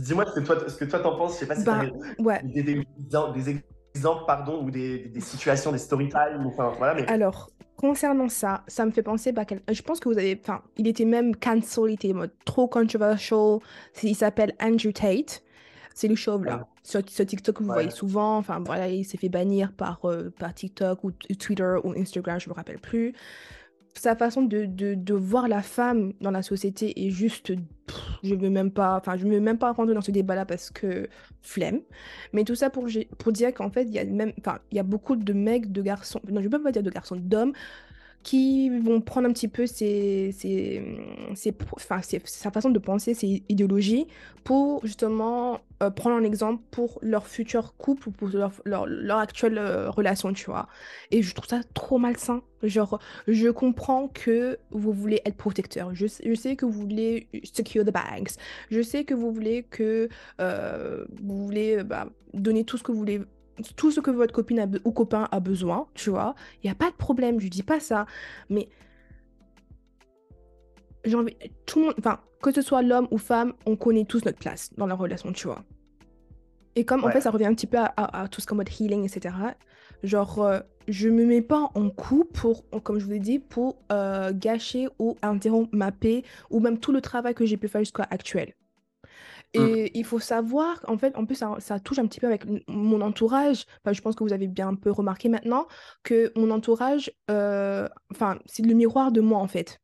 Dis-moi ce que toi, ce que toi t'en penses. Je sais pas si Bah, t'as ouais. des, des, des exemples, pardon, ou des, situations, des story time. Enfin, voilà, mais Alors, concernant ça, ça me fait penser, bah, je pense que vous avez, enfin, il était même cancel, il était mode trop controversial. Il s'appelle Andrew Tate. C'est le chauve là. Sur, sur TikTok, vous Ouais. voyez souvent. Enfin, voilà, il s'est fait bannir par, euh, par TikTok ou Twitter ou Instagram, je me rappelle plus. Sa façon de, de, voir la femme dans la société est juste. pff, je veux même pas. Enfin, je veux même pas rentrer dans ce débat-là parce que flemme. Mais tout ça pour, pour dire qu'en fait, il y a même, enfin, il y a beaucoup de mecs, de garçons, non, je peux pas dire de garçons, d'hommes, qui vont prendre un petit peu sa façon de penser, ses idéologies, pour justement euh, prendre un exemple pour leur futur couple ou pour leur, leur, actuelle euh, relation, tu vois. Et je trouve ça trop malsain. Genre, je comprends que vous voulez être protecteur. Je, je sais que vous voulez secure the bags. Je sais que vous voulez que euh, vous voulez bah, donner tout ce que vous voulez, tout ce que votre copine a ou copain a besoin, tu vois. Il n'y a pas de problème, je dis pas ça. Mais j'ai envie, tout le monde, enfin, que ce soit l'homme ou femme, on connaît tous notre place dans la relation, tu vois. Et comme en fait, ça revient un petit peu à, à- à tout ce qu'en mode healing, etc. Genre, euh, je me mets pas en coup pour, comme je vous ai dit, pour euh, gâcher ou interrompre ma paix ou même tout le travail que j'ai pu faire jusqu'à actuel. Et il faut savoir, en fait, en plus, ça, touche un petit peu avec mon entourage. Je pense que vous avez bien un peu remarqué maintenant que mon entourage, euh, enfin, c'est le miroir de moi, en fait.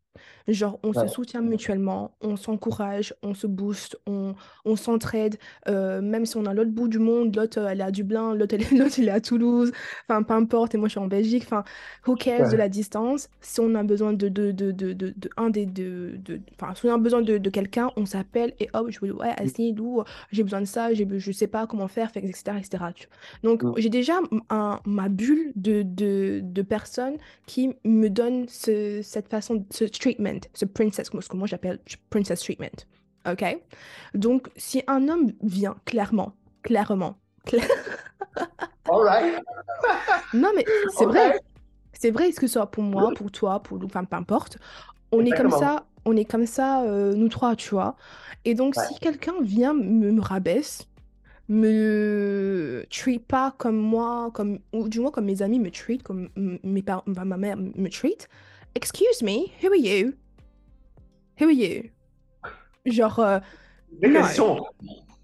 Genre, on se soutient mutuellement, on s'encourage, on se booste, on, on s'entraide. euh, même si on est à l'autre bout du monde, l'autre, euh, elle est à Dublin, l'autre, elle, est- à Toulouse. Enfin, peu importe, et moi, je suis en Belgique. Enfin, who cares de la distance? Si on a besoin de, de, de, de, de, de un des deux, de, enfin, si on a besoin de, de quelqu'un, on s'appelle et hop, je vous dis, ouais, Asni, Lou, j'ai besoin de ça, je sais pas comment faire, fait, etc., etc. Donc, Mm. j'ai déjà un, ma bulle de, de, de personnes qui me donnent ce, cette façon, ce treatment, ce princess, ce que moi j'appelle princess treatment. OK? Donc, si un homme vient clairement, clairement, cla- All right. non, mais c'est vrai. C'est vrai, est-ce que ce soit pour moi, pour toi, pour nous, enfin, peu importe. On est comme ça, on est comme ça, euh, nous trois, tu vois? Et donc, Ouais. si quelqu'un vient me, me rabaisse, me treat pas comme moi, comme, ou du moins comme mes amis me treat, comme mes parents, ma mère me treat, excuse me, who are you? Who are you? Genre, euh, Non.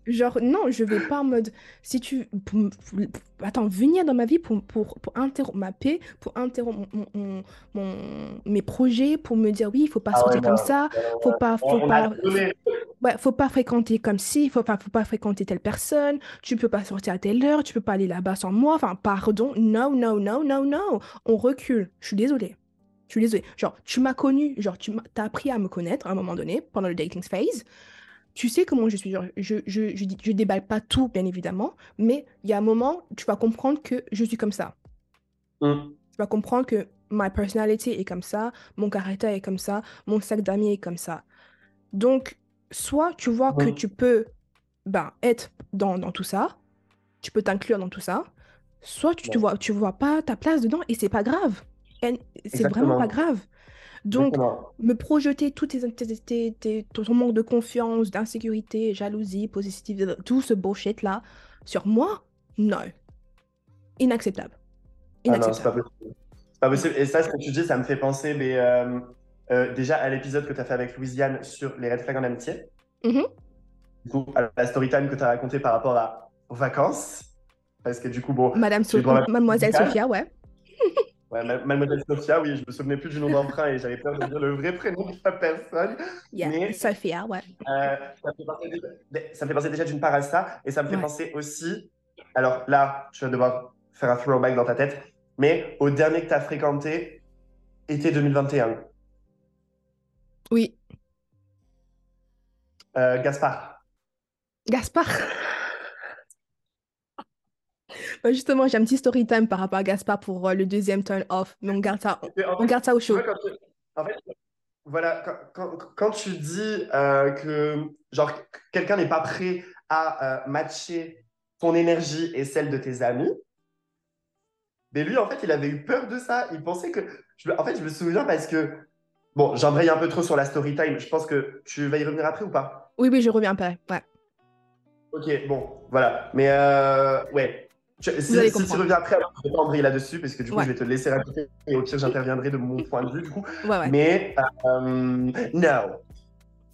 Genre, non, je vais pas en mode. Si tu. pour me- pour- attends, venir dans ma vie pour, pour, pour interrompre ma paix, pour interrompre mon, mon- mon- mes projets, pour me dire oui, il faut pas Ah ouais, sortir comme ça, faut pas, faut on pas, ouais, faut pas fréquenter comme ci, faut pas, faut pas fréquenter telle personne, tu peux pas sortir à telle heure, tu peux pas aller là-bas sans moi, enfin, pardon, no, no, no, no, no, on recule, je suis désolée. Je suis désolée. Genre, tu m'as connu, genre, tu t'as appris à me connaître à un moment donné, pendant le dating phase. Tu sais comment je suis. Genre, je, je, je, je déballe pas tout, bien évidemment, mais il y a un moment, tu vas comprendre que je suis comme ça. Mm. Tu vas comprendre que ma personnalité est comme ça, mon caractère est comme ça, mon sac d'amis est comme ça. Donc, soit tu vois que Mm. tu peux ben, être dans, dans tout ça, tu peux t'inclure dans tout ça, soit tu, Ouais. vois, tu vois pas ta place dedans et c'est pas grave. C'est vraiment pas grave. Donc, Exactement. me projeter tout tes, tes- tes- ton manque de confiance, d'insécurité, jalousie, positivité, tout ce bullshit-là sur moi, non. Inacceptable. Ah non, c'est pas possible. C'est pas possible. Et ça, ce que tu dis, ça me fait penser mais, euh, euh, déjà à l'épisode que tu as fait avec Louisiane sur les red flags en amitié. Mhm. Du coup, à la story time que tu as raconté par rapport à, aux vacances. Parce que du coup, bon, Madame So- Mademoiselle. Sophia, ouais. Ouais, Ma- Mademoiselle Sophia, oui, je me souvenais plus du nom d'emprunt et j'avais peur de dire le vrai prénom de la personne. Yeah, Mais Sophia, ouais. euh, ça me fait penser déjà, ça me fait penser déjà d'une part à ça et ça me fait Ouais. penser aussi. Alors là, tu vas devoir faire un throwback dans ta tête, mais au dernier que tu as fréquenté, été 2021, Oui, euh, Gaspard. Gaspard. Bah, justement, j'ai un petit story time par rapport à Gaspard pour euh, le deuxième turn off, mais on garde ça, Et en on fait, garde ça au chaud. vois, quand tu- en fait, voilà, quand, quand- quand tu dis euh, que genre quelqu'un n'est pas prêt à euh, matcher ton énergie et celle de tes amis, mais lui, en fait, il avait eu peur de ça. Il pensait que. je en fait, je me souviens parce que. Bon, j'embraye un peu trop sur la story time. Je pense que tu vas y revenir après ou pas? Oui, oui, je reviens après. Ouais. Ok, bon, voilà. Mais euh, ouais. Si, tu reviens après, alors je vais pas embrayer là-dessus parce que du coup, Ouais. je vais te laisser raconter et au pire, j'interviendrai de mon point de vue du coup. Ouais, ouais. Mais euh, no.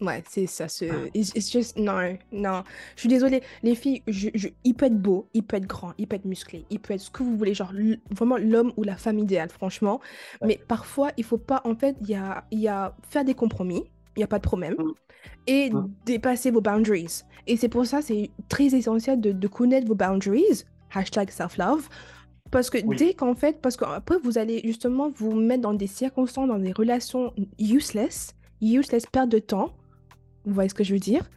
Ouais, c'est ça. Ce... It's, it's just... Non, non. Je suis désolée. Les filles, je, je- il peut être beau, il peut être grand, il peut être musclé, il peut être ce que vous voulez. Genre, vraiment l'homme ou la femme idéale, franchement. Mais parfois, il faut pas... En fait, il y a, y a faire des compromis. Il n'y a pas de problème. Mm. Et Mm. dépasser vos boundaries. Et c'est pour ça, c'est très essentiel de, de connaître vos boundaries. Hashtag self-love. Parce que Oui. dès qu'en fait, parce qu'après, vous allez justement vous mettre dans des circonstances, dans des relations useless, useless, perte de temps. Vous voyez ce que je veux dire?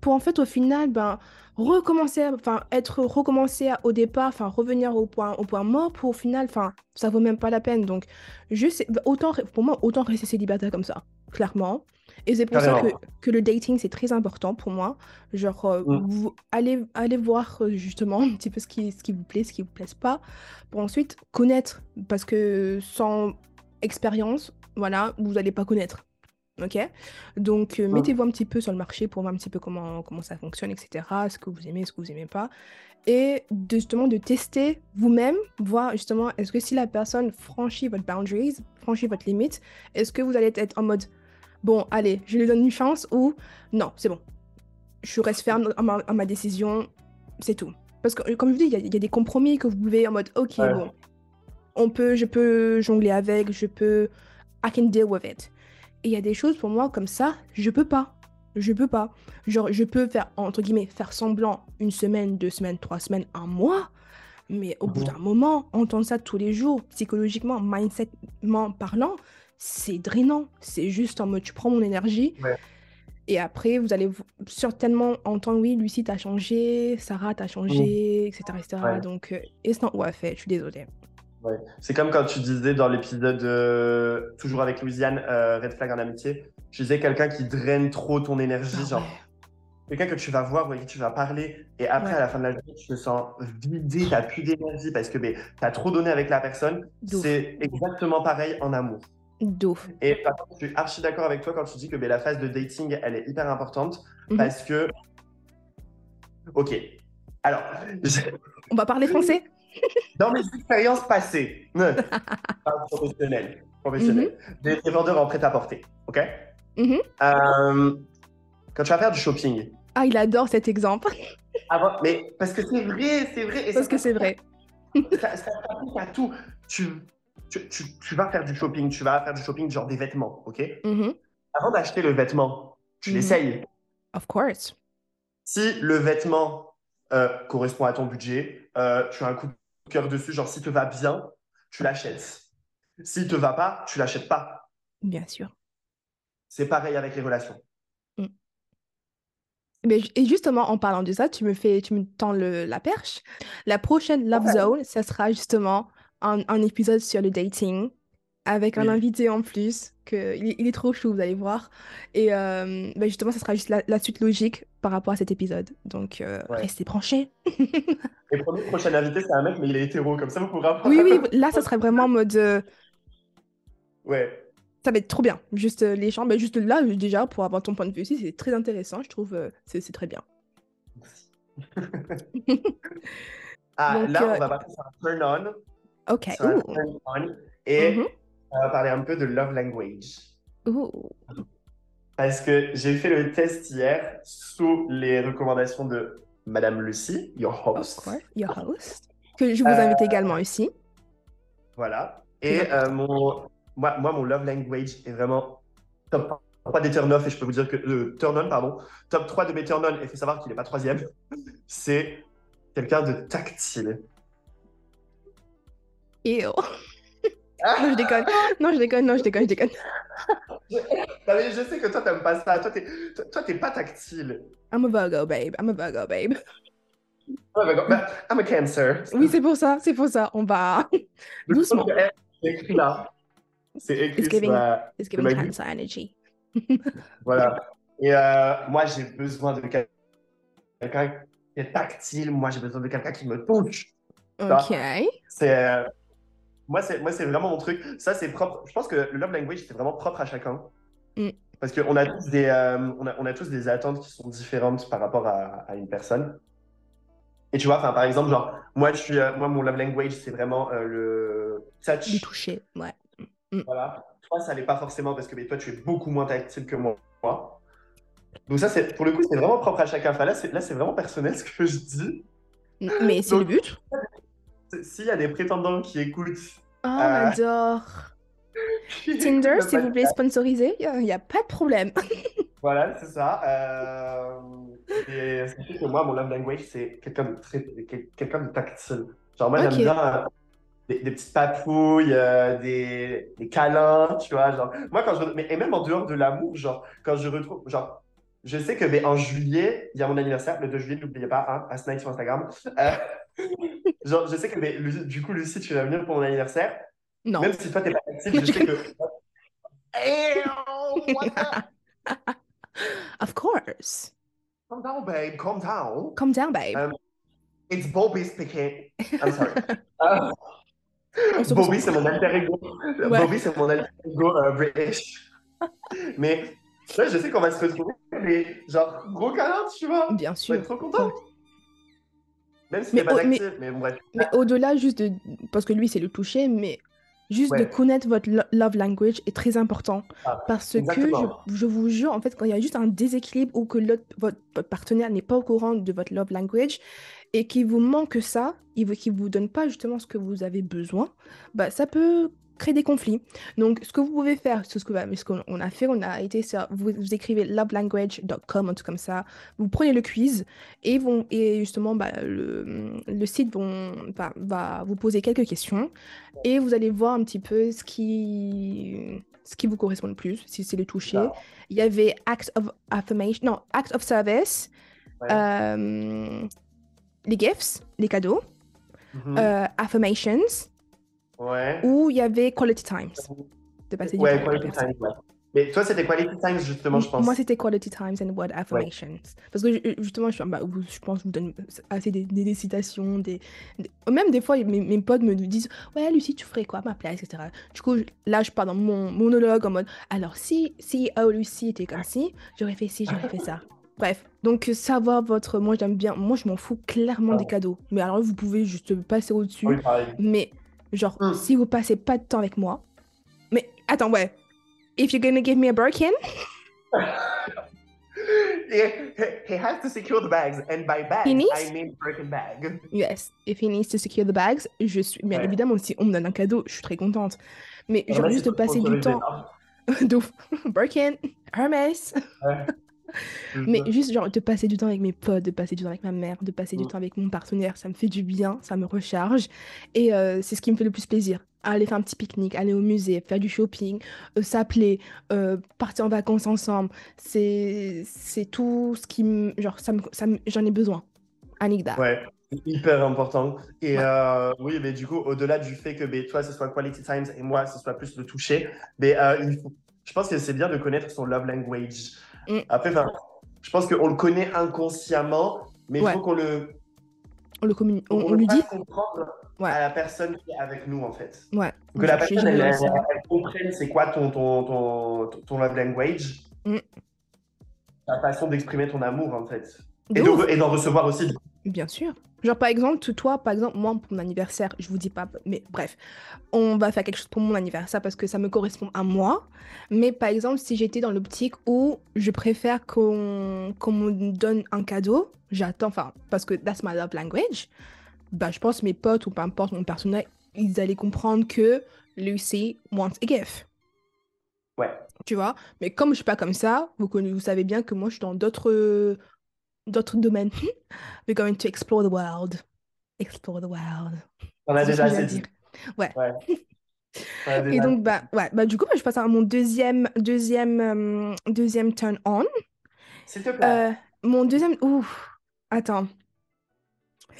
Pour en fait, au final, ben, recommencer, enfin, être recommencé au départ, enfin, revenir au point, au point mort, pour au final, enfin, ça vaut même pas la peine. Donc, sais, autant, pour moi, autant rester célibataire comme ça, clairement. Et c'est pour ça que, que le dating, c'est très important pour moi. Genre, euh, Mm. vous allez, allez voir euh, justement un petit peu ce qui, ce qui vous plaît, ce qui vous plaise pas, pour ensuite connaître. Parce que sans expérience, voilà, vous n'allez pas connaître. Ok? Donc, euh, Mm. mettez-vous un petit peu sur le marché pour voir un petit peu comment, comment ça fonctionne, etc. Ce que vous aimez, ce que vous aimez pas. Et de, justement de tester vous-même, voir justement, est-ce que si la personne franchit votre boundaries, franchit votre limite, est-ce que vous allez être en mode, bon, allez, je lui donne une chance ou non, c'est bon. Je reste ferme à ma, à ma décision, c'est tout. Parce que, comme je vous dis, il y, a- il y a des compromis que vous pouvez en mode, ok, Ouais. bon, on peut, je peux jongler avec, je peux, I can deal with it. Et il y a des choses pour moi comme ça, je peux pas. Je peux pas. Genre, je peux faire, entre guillemets, faire semblant une semaine, deux semaines, trois semaines, un mois. Mais au bout Mhm. d'un moment, entendre ça tous les jours, psychologiquement, mindsetement parlant, c'est drainant. C'est juste en mode, tu prends mon énergie. Ouais. Et après, vous allez certainement entendre, oui, Lucie, t'as changé, Sarah, t'as changé, etc., etc. Ouais. Donc, it's not worth it. Je suis désolée. Ouais. C'est comme quand tu disais dans l'épisode euh, toujours avec Louisiane, euh, Red Flag en amitié, tu disais quelqu'un qui draine trop ton énergie, Ah genre ouais. quelqu'un que tu vas voir avec qui tu vas parler, et après à la fin de la journée, tu te sens vidé, t'as plus d'énergie parce que ben, t'as trop donné avec la personne. C'est exactement pareil en amour. D'ouf. Et par contre, je suis archi d'accord avec toi quand tu dis que ben, la phase de dating, elle est hyper importante Mhm. parce que. Ok. Alors, On va parler français? Dans mes expériences passées, pas professionnelles, professionnelles, des, des vendeurs en prêt-à-porter, ok? Mhm. Euh, Quand tu vas faire du shopping, Ah, il adore cet exemple. avant, mais parce que c'est vrai, c'est vrai. et Parce ça- que c'est vrai. ça, ça s'applique à tout. Tu, tu, tu, tu vas faire du shopping, tu vas faire du shopping genre des vêtements, ok? Mhm. Avant d'acheter le vêtement, tu Mhm. l'essayes. Of course. Si le vêtement euh, correspond à ton budget, euh, tu as un coup de cœur dessus, genre s'il te va bien, tu l'achètes. S'il te va pas, tu l'achètes pas. Bien sûr. C'est pareil avec les relations. Mais, ju- et justement, en parlant de ça, tu me fais, tu me tends le, la perche. La prochaine Love Ouais. Zone, ça sera justement un, un épisode sur le dating avec un invité en plus. Que, il, est- il est trop chou, vous allez voir. Et euh, ben justement, ça sera juste la, la suite logique par rapport à cet épisode. Donc, euh, Ouais. restez branchés. Et premier prochain invité, c'est un mec, mais il est hétéro, comme ça vous pourrez apprendre. Oui, oui, là, ça serait vraiment en mode. euh, Ouais. Ça va être trop bien. Juste les gens, ben juste là, déjà, pour avoir ton point de vue aussi, c'est très intéressant. Je trouve c'est très bien. Ah, Donc, là, on va passer sur un turn on. Ok. Un. Et on va parler un peu de love language. Parce que j'ai fait le test hier sous les recommandations de Madame Lucie, your Of host. course, your host. Que je vous Euh, invite également ici. Voilà. Et euh, mon, moi, moi, mon love language est vraiment top 3 des turn off et je peux vous dire que le turn on, pardon, top 3 de mes turn on, et il faut savoir qu'il n'est pas troisième, c'est quelqu'un de tactile. Ew. non, je déconne. Non, je déconne, non, je déconne, je déconne. Non, mais je sais que toi, t'aimes pas ça. Toi, t'es, toi, t'es pas tactile. I'm a Virgo, babe. I'm a Virgo, babe. Ouais, mais- mais I'm a cancer. Oui, c'est pour ça, c'est pour ça. On va. Doucement. C'est écrit là. C'est écrit It's sur giving- la- It's giving cancer energy. Voilà. Et euh, moi, j'ai besoin de quel- quelqu'un qui est tactile. Moi, j'ai besoin de quelqu'un qui me touche. Ok. C'est euh, moi, c'est moi, c'est vraiment mon truc. Ça, c'est propre. Je pense que le love language, c'est vraiment propre à chacun. Mm. Parce qu'on a tous des, euh, on a, on a tous des attentes qui sont différentes par rapport à, à une personne. Et tu vois, enfin, par exemple, genre, moi, je suis, euh, moi, mon love language, c'est vraiment euh, le touch. Du toucher, ouais. Voilà. Toi, ça l'est pas forcément parce que mais toi, tu es beaucoup moins tactile que moi. Donc ça, c'est pour le coup, c'est vraiment propre à chacun. Enfin, là, c'est là, c'est vraiment personnel ce que je dis. Mais c'est le but. S'il y a des prétendants qui écoutent, Oh, Euh, adore. Tinder, s'il vous plaît, sponsorisé. Il n'y a, pas de problème. Voilà, c'est ça. Euh, et sachez que moi, mon love language, c'est quelqu'un de très, quelqu'un de tactile. Genre, moi, j'aime bien euh, des, des petites papouilles, euh, des, des câlins, tu vois. Genre, moi, quand je, mais, et même en dehors de l'amour, genre, quand je retrouve, genre, je sais que ben, en juillet, il y a mon anniversaire, le 2 juillet, n'oubliez pas, hein, à Snake sur Instagram. Genre, je sais que Lu- du coup, Lucie, tu vas venir pour mon anniversaire. Non. Même si toi, t'es pas tactile, je sais que. Ew, what? Of course. Calm down, babe. Calm down. Calm down, babe. Um, It's Bobby speaking. I'm sorry. Uh, Bobby, c'est mon alter ego. Ouais. Bobby, c'est mon alter ego euh, British. Mais là, je sais qu'on va se retrouver. Mais genre, gros câlin, tu vois. Bien Je vais sûr. être trop content. Même si Mais c'est pas mais- mais bon, bref. Mais au-delà juste de... Parce que lui, c'est le toucher, mais juste de connaître votre lo- love language est très important. Ah, Parce que je, je vous jure, en fait, quand il y a juste un déséquilibre ou que votre, votre partenaire n'est pas au courant de votre love language et qu'il vous manque ça, il ne vous donne pas justement ce que vous avez besoin, bah, ça peut créer des conflits. Donc, ce que vous pouvez faire, c'est ce que bah, ce qu'on on a fait, on a été sur, vous, vous écrivez lovelanguage.com, un truc comme ça, vous prenez le quiz et, vont, et justement, bah, le, le site vont, va, va vous poser quelques questions et vous allez voir un petit peu ce qui, ce qui vous correspond le plus, si c'est le toucher. Il y avait Acts of Affirmation, non, Acts of Service, Ouais. euh, les gifts, les cadeaux, Mhm. euh, Affirmations, Ouais. ou il y avait Quality Times, de passer du Ouais, la quality personne. time, ouais. Mais toi, c'était quality time, justement, je pense. Moi, c'était Quality Times and Word Affirmations. Parce que je- justement, je, bah, je pense que je vous donne assez des, des- des citations, des, des- Même des fois, mes, mes potes me disent Ouais, Lucie, tu ferais quoi à ma place, etc. Du coup, là, je pars dans mon monologue en mode Alors, si, si oh, Lucie était comme ci, j'aurais fait ci, j'aurais fait ça. Bref, donc euh, savoir votre. Moi, j'aime bien. Moi, je m'en fous clairement Ah des cadeaux. Mais alors, vous pouvez juste passer au-dessus. Oui. Mais, genre, Hmm. si vous passez pas de temps avec moi. Mais, attends, ouais. If you're gonna give me a Birkin, he, has to secure the bags, and by bags, needs- I mean Birkin bag. yes. If he needs to secure the bags, je suis. Bien Ouais. évidemment, si on me donne un cadeau, je suis très contente. Mais, genre, juste de passer du temps. de. Birkin, Hermès. Ouais. Mais juste, genre, de passer du temps avec mes potes, de passer du temps avec ma mère, de passer du Mm. temps avec mon partenaire, ça me fait du bien, ça me recharge. Et euh, c'est ce qui me fait le plus plaisir. Aller faire un petit pique-nique, aller au musée, faire du shopping, euh, s'appeler, euh, partir en vacances ensemble. C'est c'est tout ce qui me. Genre, ça me, ça me- j'en ai besoin. I need that. Ouais, c'est hyper important. Et euh, oui, mais du coup, au-delà du fait que ben, toi, ce soit quality times et moi, ce soit plus le toucher, mais, euh, il faut- je pense que c'est bien de connaître son love language. Mm. Après, enfin, je pense qu'on le connaît inconsciemment, mais il Ouais. faut qu'on le, On, le communi- on, on le lui dit. comprendre Ouais. à la personne qui est avec nous, en fait. Ouais. Que la personne, elle, généreuse. elle- elle comprenne c'est quoi ton, ton, ton, love language, Mm. ta façon d'exprimer ton amour, en fait. De Et de ouf. re- et d'en recevoir aussi. Bien sûr. Genre, par exemple, toi, par exemple, moi, pour mon anniversaire, je vous dis pas, mais bref, on va faire quelque chose pour mon anniversaire parce que ça me correspond à moi. Mais par exemple, si j'étais dans l'optique où je préfère qu'on qu'on me donne un cadeau, j'attends, enfin, parce que that's my love language, bah, je pense mes potes ou peu importe mon personnel, ils allaient comprendre que Lucy wants a gift. Ouais. Tu vois? Mais comme je suis pas comme ça, vous savez bien que moi, je suis dans d'autres d'autres domaines. We're going to explore the world. Explore the world. On a déjà assez dit. dire. Ouais. Ouais. Et donc, bah, ouais, bah, du coup, bah, je passe à mon deuxième, deuxième, euh, deuxième turn on. S'il te plaît. Euh, mon deuxième. Ouf. Attends.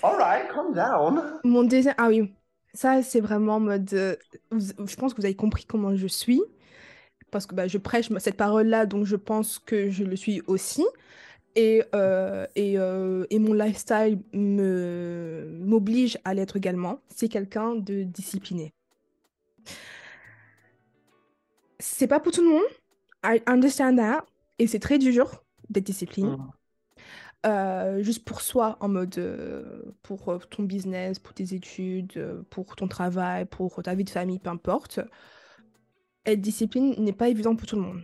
All right, calm down. Mon deuxième. Ah oui. Ça, c'est vraiment en mode. euh, je pense que vous avez compris comment je suis. Parce que bah, je prêche cette parole-là, donc je pense que je le suis aussi. Et, euh, et, euh, et mon lifestyle me, m'oblige à l'être également. C'est quelqu'un de discipliné. C'est pas pour tout le monde. I understand that. Et c'est très dur d'être discipliné. Mm. Euh, juste pour soi, en mode pour ton business, pour tes études, pour ton travail, pour ta vie de famille, peu importe. Être discipline n'est pas évident pour tout le monde.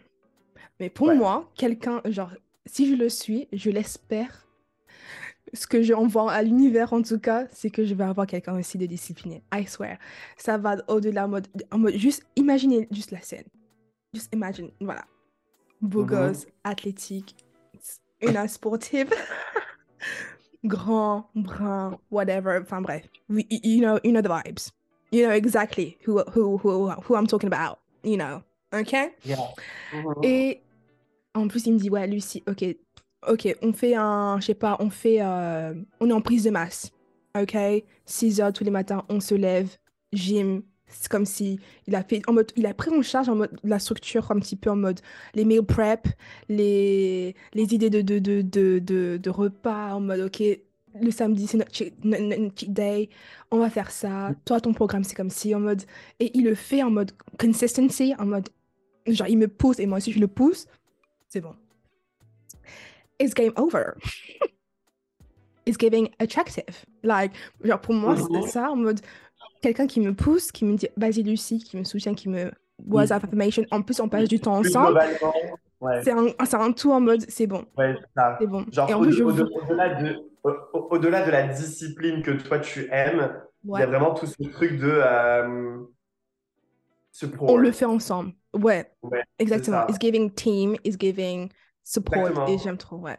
Mais pour Ouais. moi, quelqu'un, genre, si je le suis, je l'espère. Ce que j'envoie à l'univers, en tout cas, c'est que je vais avoir quelqu'un aussi de discipliné. I swear. Ça va au-delà mode, en mode, juste imaginez juste la scène. Just imagine, voilà. Beau gosse, athlétique, une sportive, grand, brun, whatever. Enfin bref, We- you know, you know the vibes. You know exactly who who who who I'm talking about. You know, okay? Yeah. Et en plus, il me dit, ouais, Lucie, ok, ok, on fait un, je sais pas, on fait, euh, on est en prise de masse, ok? 6 heures tous les matins, on se lève, gym, c'est comme si il a fait, en mode, il a pris en charge en mode, la structure un petit peu en mode, les meal prep, les, les idées de, de, de, de, de, repas, en mode, ok, le samedi, c'est notre cheat, notre day, on va faire ça, toi, ton programme, c'est comme si, en mode, et il le fait en mode consistency, en mode, genre, il me pousse et moi aussi, je le pousse, c'est bon. It's game over. It's giving attractive. Like, genre, pour moi, Mhm. c'est ça, en mode, quelqu'un qui me pousse, qui me dit, vas-y, Lucie, qui me soutient, qui me was affirmation. En plus, on passe du temps ensemble. ouais, C'est un, c'est un tout en mode, c'est bon, ouais, c'est bon. Genre, au- au-delà de, au- au- au-delà de la discipline que toi tu aimes, il y a vraiment tout ce truc de euh, support. on le fait ensemble. Ouais, Ouais, exactement. It's giving team, it's giving support. Exactement. Et j'aime trop, ouais.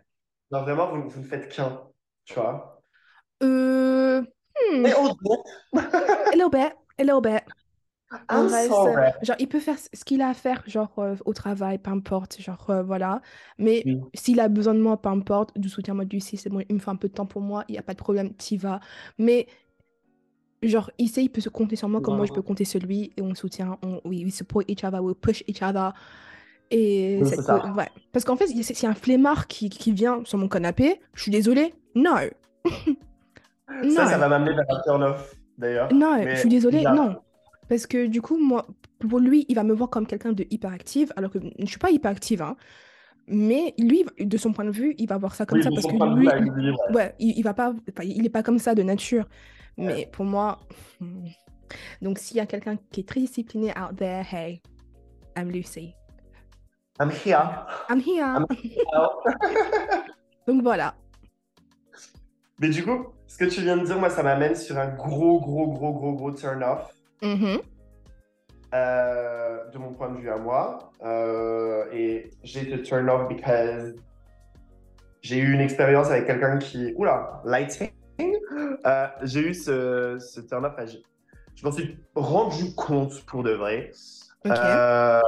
Genre, vraiment, vous, vous ne faites qu'un, tu vois. Euh, hmm, Et au-delà, a little bit, a little bit. Sorry. c'est- genre, il peut faire ce qu'il a à faire, genre, euh, au travail, peu importe, genre, euh, voilà. Mais Oui. s'il a besoin de moi, peu importe, du soutien, moi, du si c'est bon, il me fait un peu de temps pour moi, il n'y a pas de problème, t'y vas. Mais, genre, il sait, il peut se compter sur moi comme moi, je peux compter sur lui, et on soutient, on, we, we support each other, we push each other. Et Oui, cette c'est ça. ouais. Parce qu'en fait, c'est un flemmard qui, qui vient sur mon canapé, je suis désolée, non. non. Ça, ça va m'amener vers un turn-off, d'ailleurs. Non, Mais je suis désolée, non. Parce que du coup, moi, pour lui, il va me voir comme quelqu'un de hyperactive, alors que je suis pas hyperactive, hein. Mais lui, de son point de vue, il va voir ça comme Oui, ça parce que lui, ouais. il, il va pas, il est pas comme ça de nature. Mais pour moi, donc s'il y a quelqu'un qui est très discipliné out there, hey, I'm Lucy. I'm here. I'm here. I'm- Donc voilà. Mais du coup, ce que tu viens de dire, moi, ça m'amène sur un gros, gros, gros, gros, gros turn-off. Mhm. euh, de mon point de vue à moi. Euh, et j'ai été turn off because j'ai eu une expérience avec quelqu'un qui. Oula, lighting. Euh, j'ai eu ce, ce turn off. Je, je m'en suis rendu compte pour de vrai. Euh,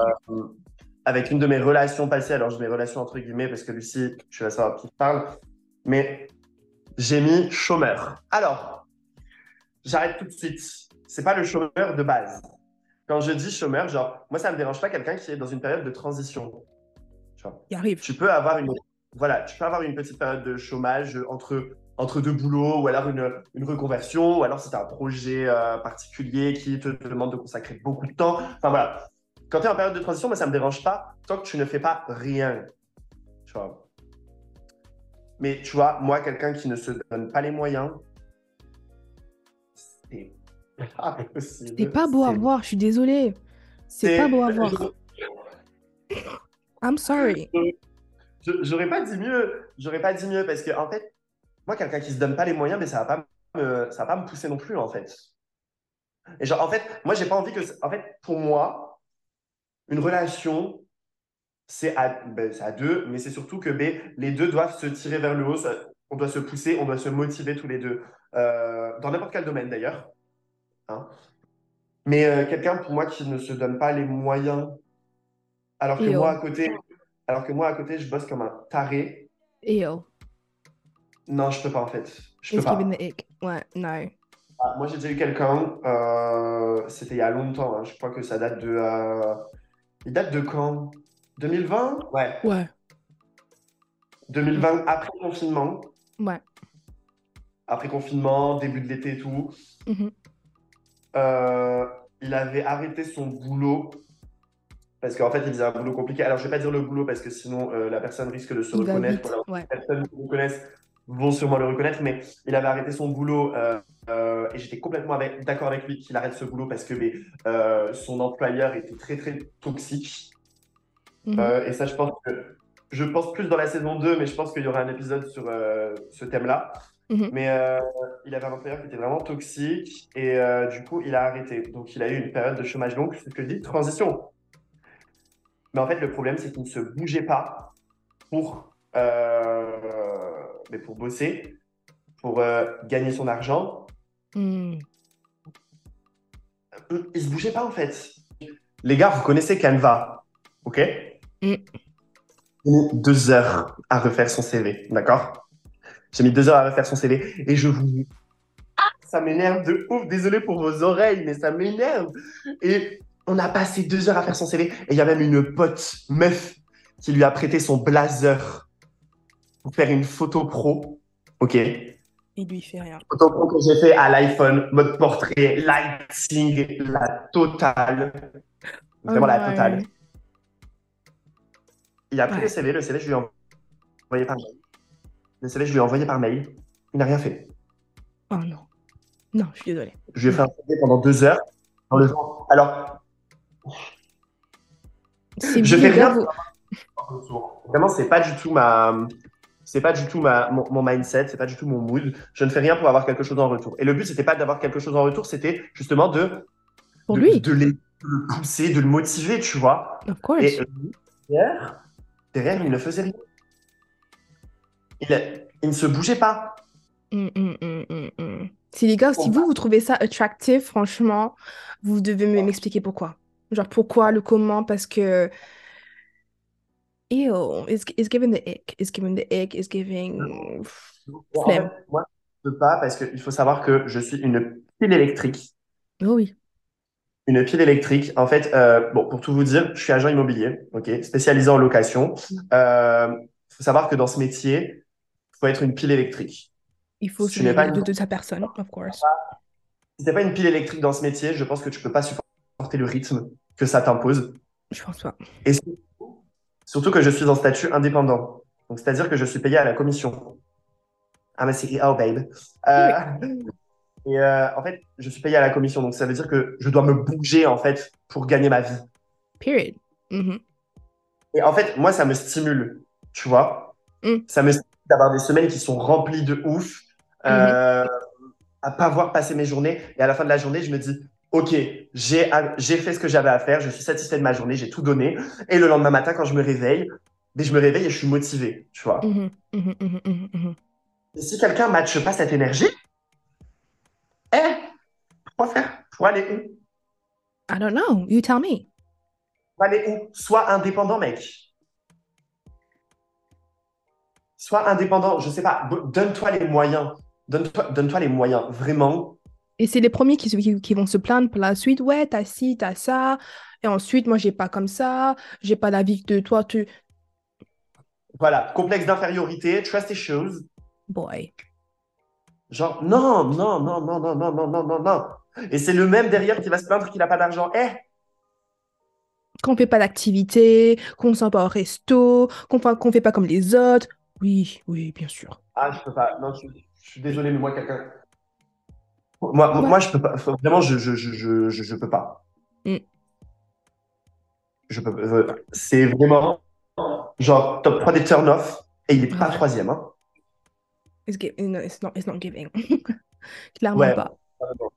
avec une de mes relations passées, alors je mets relations entre guillemets parce que Lucie, tu vas savoir qui parle, mais j'ai mis chômeur. Alors, j'arrête tout de suite. C'est pas le chômeur de base. Quand je dis chômeur, genre, moi ça me dérange pas quelqu'un qui est dans une période de transition. Tu vois. Il arrive. Tu peux avoir une, voilà, tu peux avoir une petite période de chômage entre entre deux boulots, ou alors une, une reconversion, ou alors as un projet euh, particulier qui te demande de consacrer beaucoup de temps. Enfin voilà. Quand tu es en période de transition, moi, ça ne me dérange pas tant que tu ne fais pas rien. Tu vois. Mais tu vois, moi, quelqu'un qui ne se donne pas les moyens, c'est pas possible. C'est pas beau à C'est- voir, je suis désolée. C'est c'est- pas beau à voir. I'm sorry. Je- J'aurais pas dit mieux. J'aurais pas dit mieux parce que en fait, moi, quelqu'un qui se donne pas les moyens, mais ça va pas me, ça va pas me pousser non plus en fait. Et genre, en fait, moi, j'ai pas envie que. En fait, pour moi, une relation, c'est à, ben, c'est à deux, mais c'est surtout que ben, les deux doivent se tirer vers le haut. on doit se pousser, on doit se motiver tous les deux. Euh, dans n'importe quel domaine d'ailleurs. hein. Mais euh, quelqu'un, pour moi, qui ne se donne pas les moyens, alors que moi, à côté, alors que moi, à côté, je bosse comme un taré. Ew. Non, je peux pas, en fait. Je peux pas. the. Ouais, no. Ah, moi, j'ai déjà eu quelqu'un, euh, c'était il y a longtemps, hein, je crois que ça date de... euh, Il date de quand? 2020? Ouais, Ouais. 2020, après confinement. Ouais. Après confinement, début de l'été et tout. Mhm. Euh, il avait arrêté son boulot parce qu'en fait, il faisait un boulot compliqué. Alors, je vais pas dire le boulot parce que sinon, euh, la personne risque de se reconnaître. Voilà, Ouais. qui le connaissent vont sûrement le reconnaître, mais il avait arrêté son boulot euh, euh, et j'étais complètement d'accord avec lui qu'il arrête ce boulot parce que mais, euh, son employeur était très très toxique. Mhm. Et ça, je pense que je pense plus dans la saison 2, mais je pense qu'il y aura un épisode sur ce thème-là. Mhm. Mais il avait un employeur qui était vraiment toxique et du coup, il a arrêté. Donc, il a eu une période de chômage longue, c'est ce que je dis, transition. Mais en fait, le problème, c'est qu'il ne se bougeait pas pour, euh, mais pour bosser, pour euh, gagner son argent. Mm. Il se bougeait pas, en fait. Les gars, vous connaissez Canva, ok? Mm. J'ai mis deux heures à refaire son CV, d'accord? J'ai mis deux heures à refaire son CV et je vous... Ah, ça m'énerve de ouf, désolé pour vos oreilles, mais ça m'énerve. Et on a passé deux heures à faire son CV et il y a même une pote, meuf, qui lui a prêté son blazer pour faire une photo pro, ok? Il lui fait rien. Photo pro que j'ai fait à l'iPhone, mode portrait, lighting, la totale. Vraiment Oh la no. totale. Il a pris Ouais. le CV, le CV, je lui ai envoyé par mail. Le CV, je lui ai envoyé par mail. Il n'a rien fait. Oh non. Non, je suis désolée. Je lui ai fait un CV pendant deux heures. Dans le genre, alors, je fais rien. vous- Vraiment, c'est pas du tout ma. C'est pas du tout ma, mon, mon mindset, c'est pas du tout mon mood. Je ne fais rien pour avoir quelque chose en retour. Et le but, c'était pas d'avoir quelque chose en retour, c'était justement de, Pour de, lui, de les- de le pousser, de le motiver, tu vois. of course. Et euh, derrière, derrière, il ne faisait rien. Il, il ne se bougeait pas. Mm. Si les gars, si vous, vous trouvez ça attractif, franchement, vous devez me- m'expliquer pourquoi. Genre pourquoi, le comment, parce que... Ew, it's, it's giving the ick. It's giving the ick. It's giving... Bon, en fait, moi, je ne peux pas parce qu'il faut savoir que je suis une pile électrique. Oh oui. Une pile électrique. En fait, euh, bon, pour tout vous dire, je suis agent immobilier, ok, spécialisé en location. Il faut savoir que dans ce métier, il faut être une pile électrique. Il faut Tu se pas de, une- de sa personne, of course. Si t'es pas une pile électrique dans ce métier, je pense que tu peux pas supporter le rythme que ça t'impose. Je pense pas. Et surtout, surtout que je suis en statut indépendant. Donc, c'est-à-dire que je suis payé à la commission. I'm a CEO, babe. Euh, et euh, en fait, je suis payé à la commission. Donc, ça veut dire que je dois me bouger, en fait, pour gagner ma vie. Period. Mhm. Et en fait, moi, ça me stimule, tu vois. Mm. Ça me stimule d'avoir des semaines qui sont remplies de ouf, euh, à pas voir passer mes journées. Et à la fin de la journée, je me dis, OK, j'ai fait ce que j'avais à faire, je suis satisfait de ma journée, j'ai tout donné. Et le lendemain matin, quand je me réveille, ben, je me réveille et je suis motivé, tu vois. Et si quelqu'un ne matche pas cette énergie, eh, quoi faire? Pour aller où? I don't know. You tell me. Pour aller où? Sois indépendant, mec. Sois indépendant, je sais pas, donne-toi les moyens. Donne-toi donne-toi les moyens, vraiment. Et c'est les premiers qui, qui, qui vont se plaindre pour la suite. Ouais, t'as ci, t'as ça. Et ensuite, moi, j'ai pas comme ça. J'ai pas la vie de toi. Tu... Voilà, complexe d'infériorité, trust issues. Boy. Genre, non, non, non, non, non, non, non, non, non, non. Et c'est le même derrière qui va se plaindre qu'il n'a pas d'argent. Eh, Qu'on fait pas d'activité, qu'on s'en va au resto, qu'on fa- qu'on fait pas comme les autres. Oui, oui, bien sûr. Ah, je peux pas. Non, je, je suis désolé, mais moi, quelqu'un. Moi, Ouais. moi, je peux pas. Vraiment, je, je, je, je, je, peux pas. Mm. Je peux. euh, C'est vraiment genre top 3 des turn-off et il est pas troisième. Hein. It's, gi- no, it's not, it's not giving. Clairement Ouais. pas. Carrément.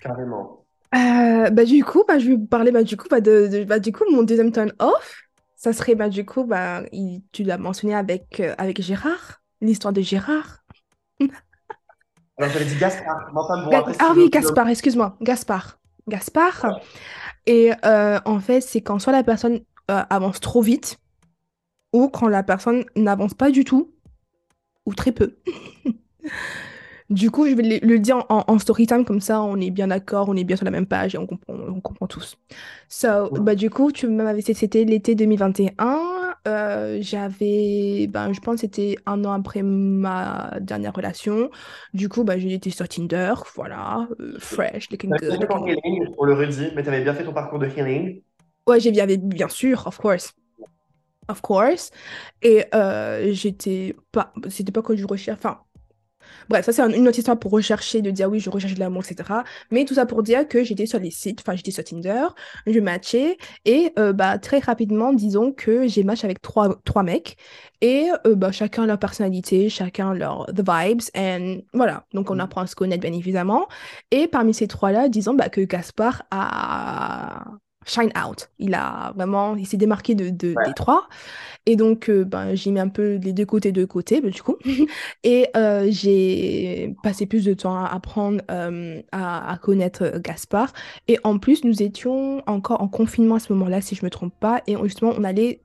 Carrément. Euh, bah, du coup, bah, je vais vous parler bah, du coup, bah, de, de- bah, du coup, mon deuxième turn off. Ça serait bah, du coup, bah, il- tu l'as mentionné avec, euh, avec Gérard, l'histoire de Gérard. Alors, j'avais dit Gaspard. Mais enfin, bon, Ga- après, si ah oui, Gaspard, excuse-moi, Gaspard. Gaspard. Et euh, en fait, c'est quand soit la personne euh, avance trop vite ou quand la personne n'avance pas du tout ou très peu. Du coup, je vais le, le dire en, en story time, comme ça on est bien d'accord, on est bien sur la même page et on comprend, on comprend tous. So, Ouais. bah, du coup, tu m'avais c'était l'été 2021. Euh, j'avais, ben, je pense que c'était un an après ma dernière relation. Du coup, j'ai été sur Tinder, voilà, euh, fresh, looking good. fait ton healing pour le Rudy, mais t'avais bien fait ton parcours de healing. Ouais, j'ai bien, bien sûr, of course. Of course. Et euh, j'étais pas, c'était pas que je recherche, enfin, bref, ça c'est un- une autre histoire pour rechercher, de dire oui, je recherche de l'amour, etc. Mais tout ça pour dire que j'étais sur les sites, enfin, j'étais sur Tinder, je matchais, et euh, bah, très rapidement, disons que j'ai match avec trois, trois mecs, et euh, bah, chacun leur personnalité, chacun leur the vibes, and voilà. Donc on Mhm. apprend à se connaître, bien évidemment. Et parmi ces trois-là, disons bah, que Gaspard a shine out. Il a vraiment, il s'est démarqué de, de- Ouais. des trois. Et donc, euh, ben, j'ai mis un peu les deux côtés de côté, ben, du coup. Et euh, j'ai passé plus de temps à apprendre euh, à, à connaître euh, Gaspard. Et en plus, nous étions encore en confinement à ce moment-là, si je ne me trompe pas. Et justement, on allait,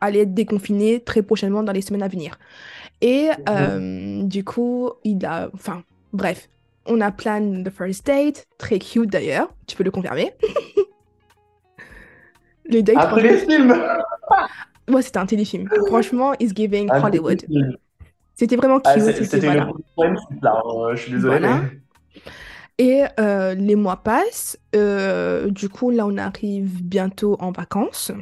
allait être déconfinés très prochainement dans les semaines à venir. Et du coup, il a... Enfin, bref. On a plan the first date, très cute d'ailleurs, tu peux le confirmer. Le date, Après les films ouais, c'était un téléfilm. Franchement, it's giving Un Hollywood. C'était vraiment Ah, cute. c'était voilà. le point là, euh, je suis désolée. Voilà. mais- Et euh, les mois passent. euh, du coup, là, on arrive bientôt en vacances.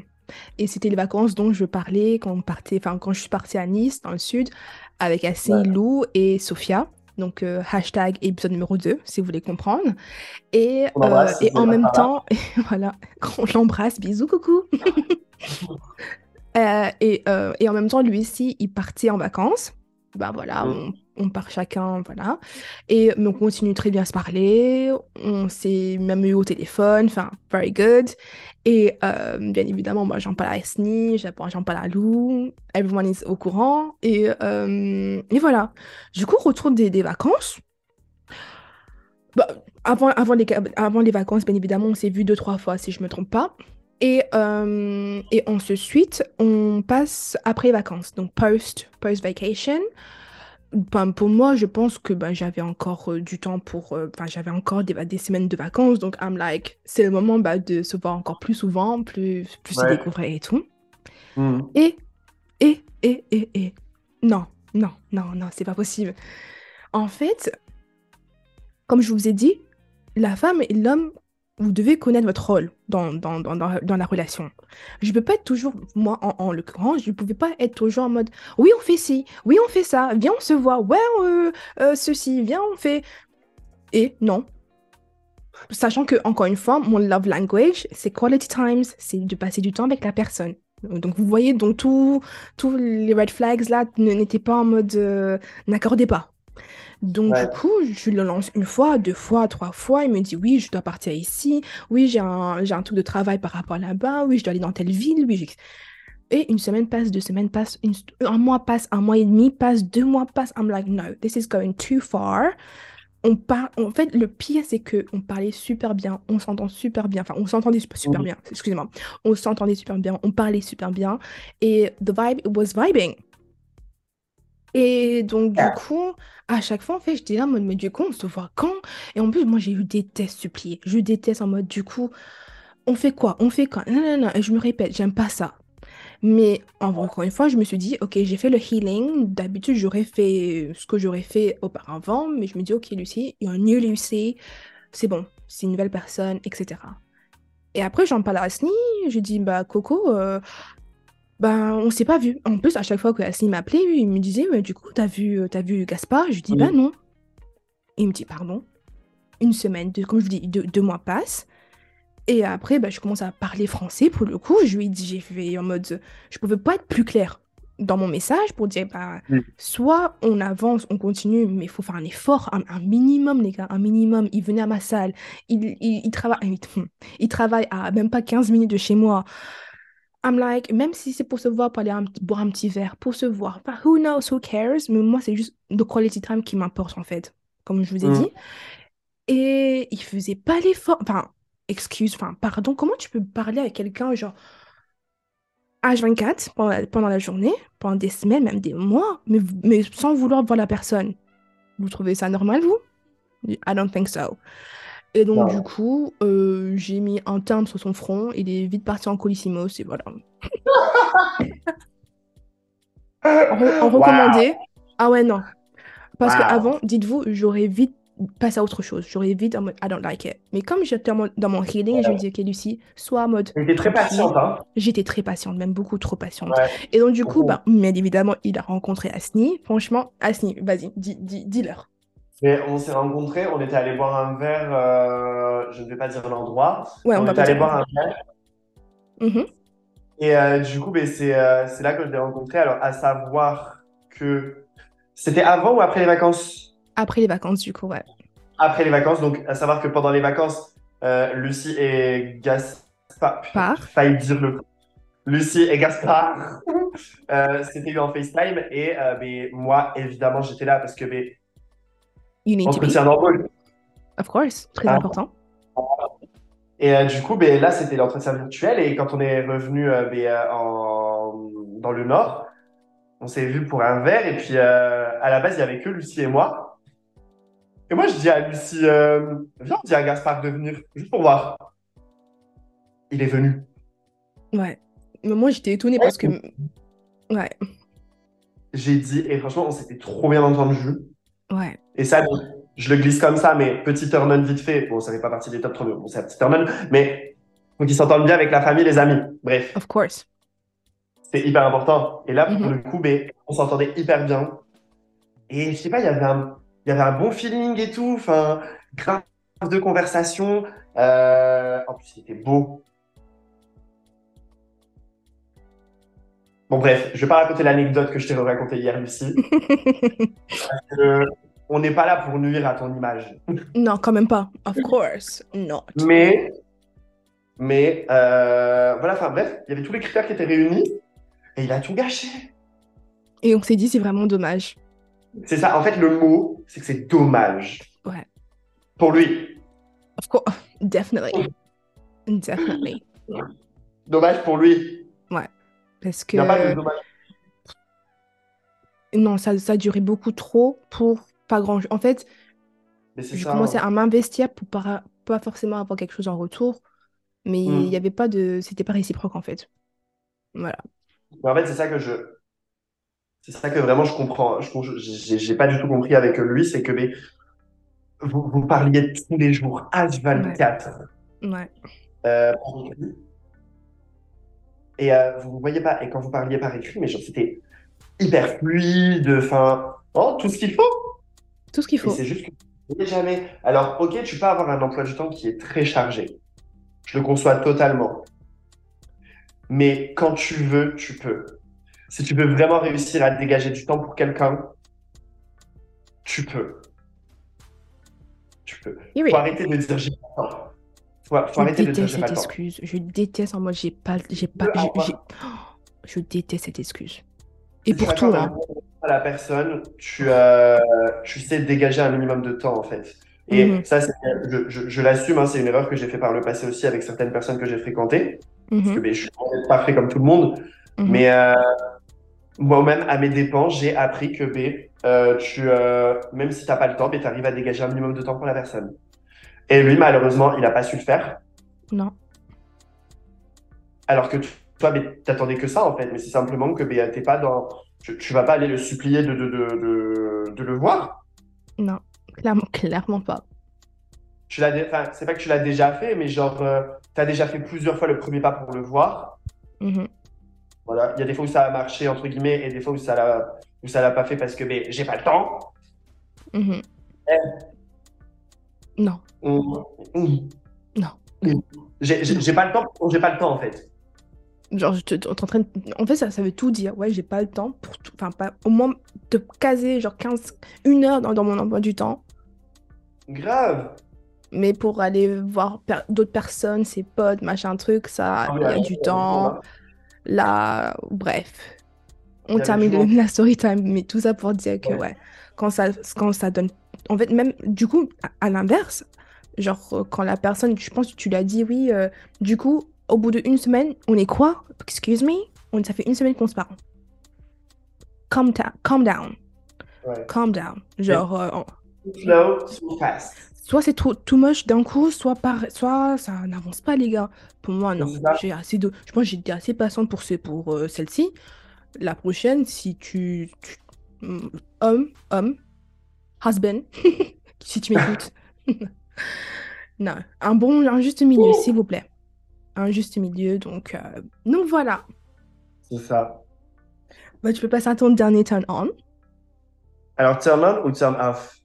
Et c'était les vacances dont je parlais quand, on partait, quand je suis partie à Nice, dans le sud, avec Ouais. Lou et Sophia. Donc, euh, hashtag épisode numéro 2, si vous voulez comprendre. Et, euh, et en même temps, voilà, on l'embrasse, bisous, coucou. Euh, et, et en même temps, lui aussi, il partait en vacances. Ben voilà, on, on part chacun, voilà. Et mais on continue très bien à se parler. On s'est même eu au téléphone, enfin, very good. Et euh, bien évidemment, moi, j'en parle à Esni, j'en parle à Lou. Everyone is au courant. Et, euh, et voilà. Du coup, retour des, des vacances. Bah, avant, avant, les, avant les vacances, bien évidemment, on s'est vu deux, trois fois, si je me trompe pas. Et, euh, et ensuite, on passe après vacances, donc post, post-vacation. Ben, pour moi, je pense que ben, j'avais encore euh, du temps pour... euh, Enfin, j'avais encore des, des semaines de vacances, donc I'm like, c'est le moment bah, de se voir encore plus souvent, plus, plus se découvrir et tout. Hmm. Et, et, et, et, et. Non, non, non, non, c'est pas possible. En fait, comme je vous ai dit, la femme et l'homme, vous devez connaître votre rôle dans, dans, dans, dans, la relation. Je peux pas être toujours, moi en, en l'occurrence, je ne pouvais pas être toujours en mode oui, on fait ci, oui, on fait ça, viens, on se voit, ouais, euh, euh, ceci, viens, on fait. Et non. Sachant que, encore une fois, mon love language, c'est quality times, c'est de passer du temps avec la personne. Donc, vous voyez, donc tous les red flags là ne- n'étaient pas en mode euh, n'accordez pas. Donc, Ouais. du coup, je le lance une fois, deux fois, trois fois. Il me dit oui, je dois partir ici. Oui, j'ai un, j'ai un truc de travail par rapport là-bas. Oui, je dois aller dans telle ville. Oui, j'ai- et une semaine passe, deux semaines passent, une- un mois passe, un mois et demi passe, deux mois passent. I'm like, no, this is going too far. On par... En fait, le pire, c'est que on parlait super bien, on s'entend super bien. Enfin, on s'entendait super, super Mhm. bien, excusez-moi. On s'entendait super bien, on parlait super bien. Et the vibe was vibing. Et donc, du Yeah. coup, à chaque fois, en fait, j'étais là en mode, mais du coup, on se voit quand? Et en plus, moi, j'ai eu des tests suppliés. Je déteste en mode, du coup, on fait quoi? On fait quand? Non, non, non. Et je me répète, j'aime pas ça. Mais en- encore une fois, je me suis dit, ok, j'ai fait le healing. D'habitude, j'aurais fait ce que j'aurais fait auparavant. Mais je me dis, ok, Lucie, il y a un new Lucie. C'est bon, c'est une nouvelle personne, etc. Et après, j'en parle à Asni. Je dis, bah, Coco, euh, ben, on s'est pas vu. En plus, à chaque fois que m'appelait, il me disait, mais du coup, t'as vu, euh, t'as vu Gaspard? Je lui dis, Oui. bah non. Il me dit, pardon. Une semaine, deux, comme je vous dis, deux, deux mois passent. Et après, bah, je commence à parler français pour le coup. Je lui dit, j'ai fait en mode, je pouvais pas être plus clair. dans mon message pour dire, bah, Oui. soit on avance, on continue, mais il faut faire un effort, un, un minimum, les gars, un minimum. Il venait à ma salle, il, il, il travaille, il, il travaille à même pas 15 minutes de chez moi. I'm like, même si c'est pour se voir, pour aller un- boire un petit verre, pour se voir, bah, who knows, who cares, mais moi, c'est juste le quality time qui m'importe, en fait, comme je vous ai Mm. dit. Et il faisait pas l'effort, enfin, excuse, enfin, pardon, comment tu peux parler avec quelqu'un, genre, H24 pendant la, pendant la journée, pendant des semaines, même des mois, mais, mais sans vouloir voir la personne? Vous trouvez ça normal, vous? I don't think so. Et donc, du coup, euh, j'ai mis un timbre sur son front, il est vite parti en colissimos, et voilà. En, Wow. recommandé, ah ouais, non. Parce Wow. qu'avant, dites-vous, j'aurais vite passé à autre chose. J'aurais vite en mode, I don't like it. Mais comme j'étais dans mon healing, je me dis, ok, Lucie, sois en mode. Était très patiente, hein. J'étais très patiente, même beaucoup trop patiente. Ouais. Et donc, du coup, bah, bien évidemment, il a rencontré Asni. Franchement, Asni, vas-y, dis, dis, dis-leur. Mais on s'est rencontrés, on était allé boire un verre, euh, je ne vais pas dire l'endroit. Ouais, on va était allé boire un verre. Mhm. Et euh, du coup, ben, c'est euh, c'est là que je l'ai rencontré. Alors, à savoir que c'était avant ou après les vacances? Après les vacances, du coup, ouais. Après les vacances, donc à savoir que pendant les vacances, Lucie et Gaspard, Par. failli dire le Lucie et Gaspard s'étaient eu en FaceTime et ben, moi, évidemment, j'étais là parce que ben, You need entretien d'embauche. Of course, très Ah. important. Et euh, du coup, ben, là, c'était l'entretien virtuel. Et quand on est revenu euh, ben, euh, en... dans le Nord, on s'est vu pour un verre. Et puis, euh, à la base, il n'y avait que Lucie et moi. Et moi, je dis à Lucie, viens, on dit à Gaspard de venir, juste pour voir. Il est venu. Ouais. Mais moi, j'étais étonnée parce que. Ouais, J'ai dit, et franchement, on s'était trop bien entendu. ouais. Et ça, je le glisse comme ça, mais petit on vite fait. Bon, ça fait pas partie des top 3, bon, c'est un petit on, mais faut qu'ils s'entendent bien avec la famille, les amis. Bref. Of course. C'est hyper important. Et là, pour Mhm. le coup, ben, on s'entendait hyper bien. Et je sais pas, il y avait un, il y avait un bon feeling et tout. Enfin, grave de conversation. Euh, en plus, il était beau. Bon, bref, je vais pas raconter l'anecdote que je t'ai racontée hier, Lucie. Euh, on n'est pas là pour nuire à ton image. non, quand même pas. Of course. Not. Mais, mais euh, voilà, enfin bref, il y avait tous les critères qui étaient réunis. Et il a tout gâché. Et on s'est dit, c'est vraiment dommage. C'est ça, en fait, le mot, c'est que c'est dommage. Ouais. Pour lui. Of course. Definitely. Definitely. Dommage pour lui. Parce Il n'y a pas de que. dommage. Non, ça, ça a duré beaucoup trop pour pas grand. En fait, je ça. commençais hein. à m'investir pour pas, pas forcément avoir quelque chose en retour. Mais il Mm. y avait pas de. C'était pas réciproque, en fait. Voilà. Mais en fait, c'est ça que je. C'est ça que vraiment je comprends. Je j'ai j'ai pas du tout compris avec lui, c'est que mais, vous, vous parliez tous les jours, H24. Ouais. euh, par écrit. Et euh, vous ne voyez pas. Et quand vous parliez par écrit, mais genre, c'était hyper fluide, enfin, oh, tout ce qu'il faut. Tout ce qu'il faut. c'est juste que jamais. Alors, ok, tu peux avoir un emploi du temps qui est très chargé. Je le conçois totalement. Mais quand tu veux, tu peux. Si tu veux vraiment réussir à dégager du temps pour quelqu'un, tu peux. Tu peux. Here Faut it- arrêter de dire j'ai pas le temps. Faut, faut Je dire déteste cette excuse. Je déteste en mode j'ai pas, j'ai pas, j'ai- Oh, je déteste cette excuse. Et pour tout, hein. À la personne, tu, euh, tu sais dégager un minimum de temps en fait. Et Mhm. ça, je, je, je l'assume, hein, c'est une erreur que j'ai fait par le passé aussi avec certaines personnes que j'ai fréquentées. Parce que Mhm, ben, je suis pas parfait comme tout le monde, mhm. mais euh, moi-même, à mes dépens, j'ai appris que ben, euh, tu, euh, même si tu n'as pas le temps, ben, tu arrives à dégager un minimum de temps pour la personne. Et lui, malheureusement, il n'a pas su le faire. Non. Alors que tu- toi, ben, t'attendais que ça, en fait. Mais c'est simplement que ben, t'es pas dans. Tu, tu vas pas aller le supplier de, de, de, le voir? Non. Clairement, clairement pas. Tu l'as, enfin, c'est pas que tu l'as déjà fait, mais genre, tu as déjà fait plusieurs fois le premier pas pour le voir. Mhm. Voilà. Il y a des fois où ça a marché, entre guillemets, et des fois où ça l'a, où ça l'a pas fait parce que ben, j'ai pas le temps. Mhm. Eh. Non. Non. J'ai, j'ai, j'ai pas le temps, j'ai pas le temps, en fait. Genre, je te- t'es en train de... En fait, ça, ça veut tout dire. Ouais, j'ai pas le temps pour tout. Enfin, pas... au moins te caser genre 15... une heure dans, dans mon emploi du temps. Grave. Mais pour aller voir per- d'autres personnes, ses potes, machin truc, ça, il y a du temps. Là, bref. On termine la story time, mais tout ça pour dire que, Ouais. quand ça, quand ça donne. En fait, même, du coup, à, à l'inverse, genre, euh, quand la personne, je pense que tu l'as dit, oui, euh, du coup, au bout d'une semaine, on est quoi? Excuse me? On, ça fait une semaine qu'on se parle. Calm, down, calm down, Ouais. calm down. Genre, euh, on- fast. soit c'est trop too much d'un coup, soit, par, soit ça n'avance pas, les gars. Pour moi, non. J'ai assez de, je pense que j'étais assez patiente pour, ce, pour euh, celle-ci. La prochaine, si tu, tu- mm, homme, homme, husband, si tu m'écoutes. non, un bon, un juste milieu, s'il vous plaît. Un juste milieu, donc, euh, donc voilà. C'est ça. Bah, tu peux passer à ton dernier turn on. Alors, turn on ou turn off?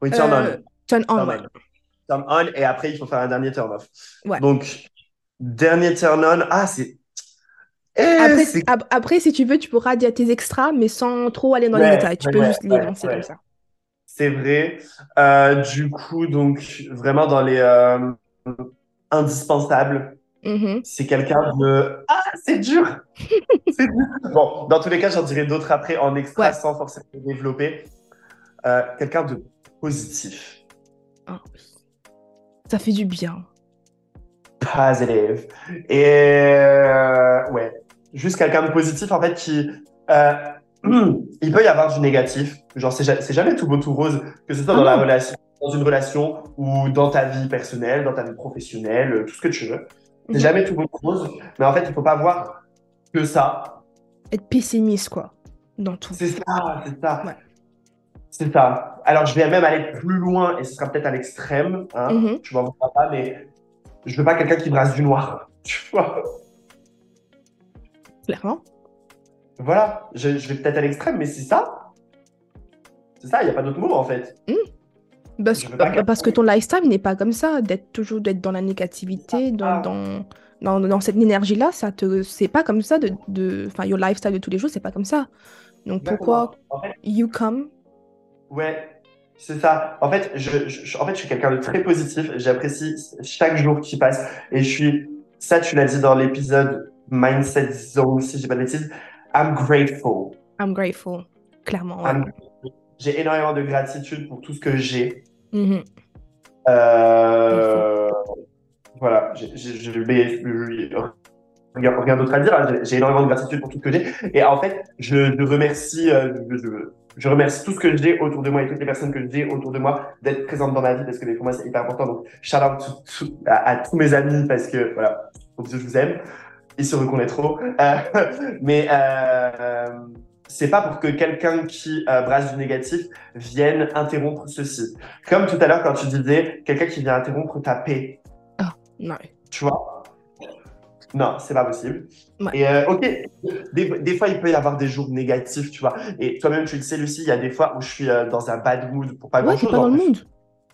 Oui, turn Euh, on. Turn on, Turn ouais. on. Turn on, et après, il faut faire un dernier turn off. Ouais. Donc, dernier turn on. Ah, c'est. Eh, Après, après, si tu veux, tu pourras dire tes extras, mais sans trop aller dans les détails. Tu peux juste les lancer comme ça. C'est vrai. Euh, du coup, donc, vraiment dans les euh, indispensables, C'est quelqu'un de. Ah, c'est dur! C'est dur. Bon, dans tous les cas, j'en dirai d'autres après en extra Ouais. sans forcément développer. Euh, quelqu'un de positif. Ah. Ça fait du bien. Positive. Et euh, ouais, juste quelqu'un de positif en fait qui. euh, il peut y avoir du négatif. Genre, c'est ja- c'est jamais tout beau, tout rose, que ce soit Ah dans la non. relation, dans une relation ou dans ta vie personnelle, dans ta vie professionnelle, tout ce que tu veux. C'est Mhm. jamais tout beau, rose. Mais en fait, il faut pas voir que ça. Être pessimiste, quoi. Dans tout. C'est ça, c'est ça. Ouais. C'est ça. Alors, je vais même aller plus loin et ce sera peut-être à l'extrême. Hein, Mhm. Tu m'en voudras pas, mais je veux pas quelqu'un qui brasse du noir. Tu vois Clairement. Voilà, je, je vais peut-être à l'extrême, mais c'est ça. C'est ça, il n'y a pas d'autre mot en fait. Parce, que ton lifestyle n'est pas comme ça, d'être toujours d'être dans la négativité, dans, dans, dans, dans cette énergie-là, ça te c'est pas comme ça de de enfin your lifestyle de tous les jours, c'est pas comme ça. Donc pourquoi En fait, you come? Ouais, c'est ça. En fait, je, je- en fait, je suis quelqu'un de très positif. J'apprécie chaque jour qui passe. Et je suis, ça, tu l'as dit dans l'épisode Mindset Zone, si j'ai pas de bêtises. I'm grateful. I'm grateful, clairement. ouais. I'm- J'ai énormément de gratitude pour tout ce que j'ai. Mhm. Euh, voilà, je vais rien, d'autre à dire. hein. J'ai- énormément de gratitude pour tout ce que j'ai. Et en fait, je, je remercie, euh, je, je- je remercie tout ce que j'ai autour de moi et toutes les personnes que j'ai autour de moi d'être présentes dans ma vie parce que pour moi c'est hyper important. Donc, shout out to- to- à, à tous mes amis parce que voilà, je vous aime. Ils se reconnaîtront. Euh, mais euh, c'est pas pour que quelqu'un qui euh, brasse du négatif vienne interrompre ceci. Comme tout à l'heure quand tu disais quelqu'un qui vient interrompre ta paix, Non. tu vois? Non, c'est pas possible. Ouais. Et euh, ok, des, des fois il peut y avoir des jours négatifs, tu vois. Et toi-même tu le sais, Lucie, il y a des fois où je suis euh, dans un bad mood pour pas Ouais, t'es grand-chose. pas dans le mood.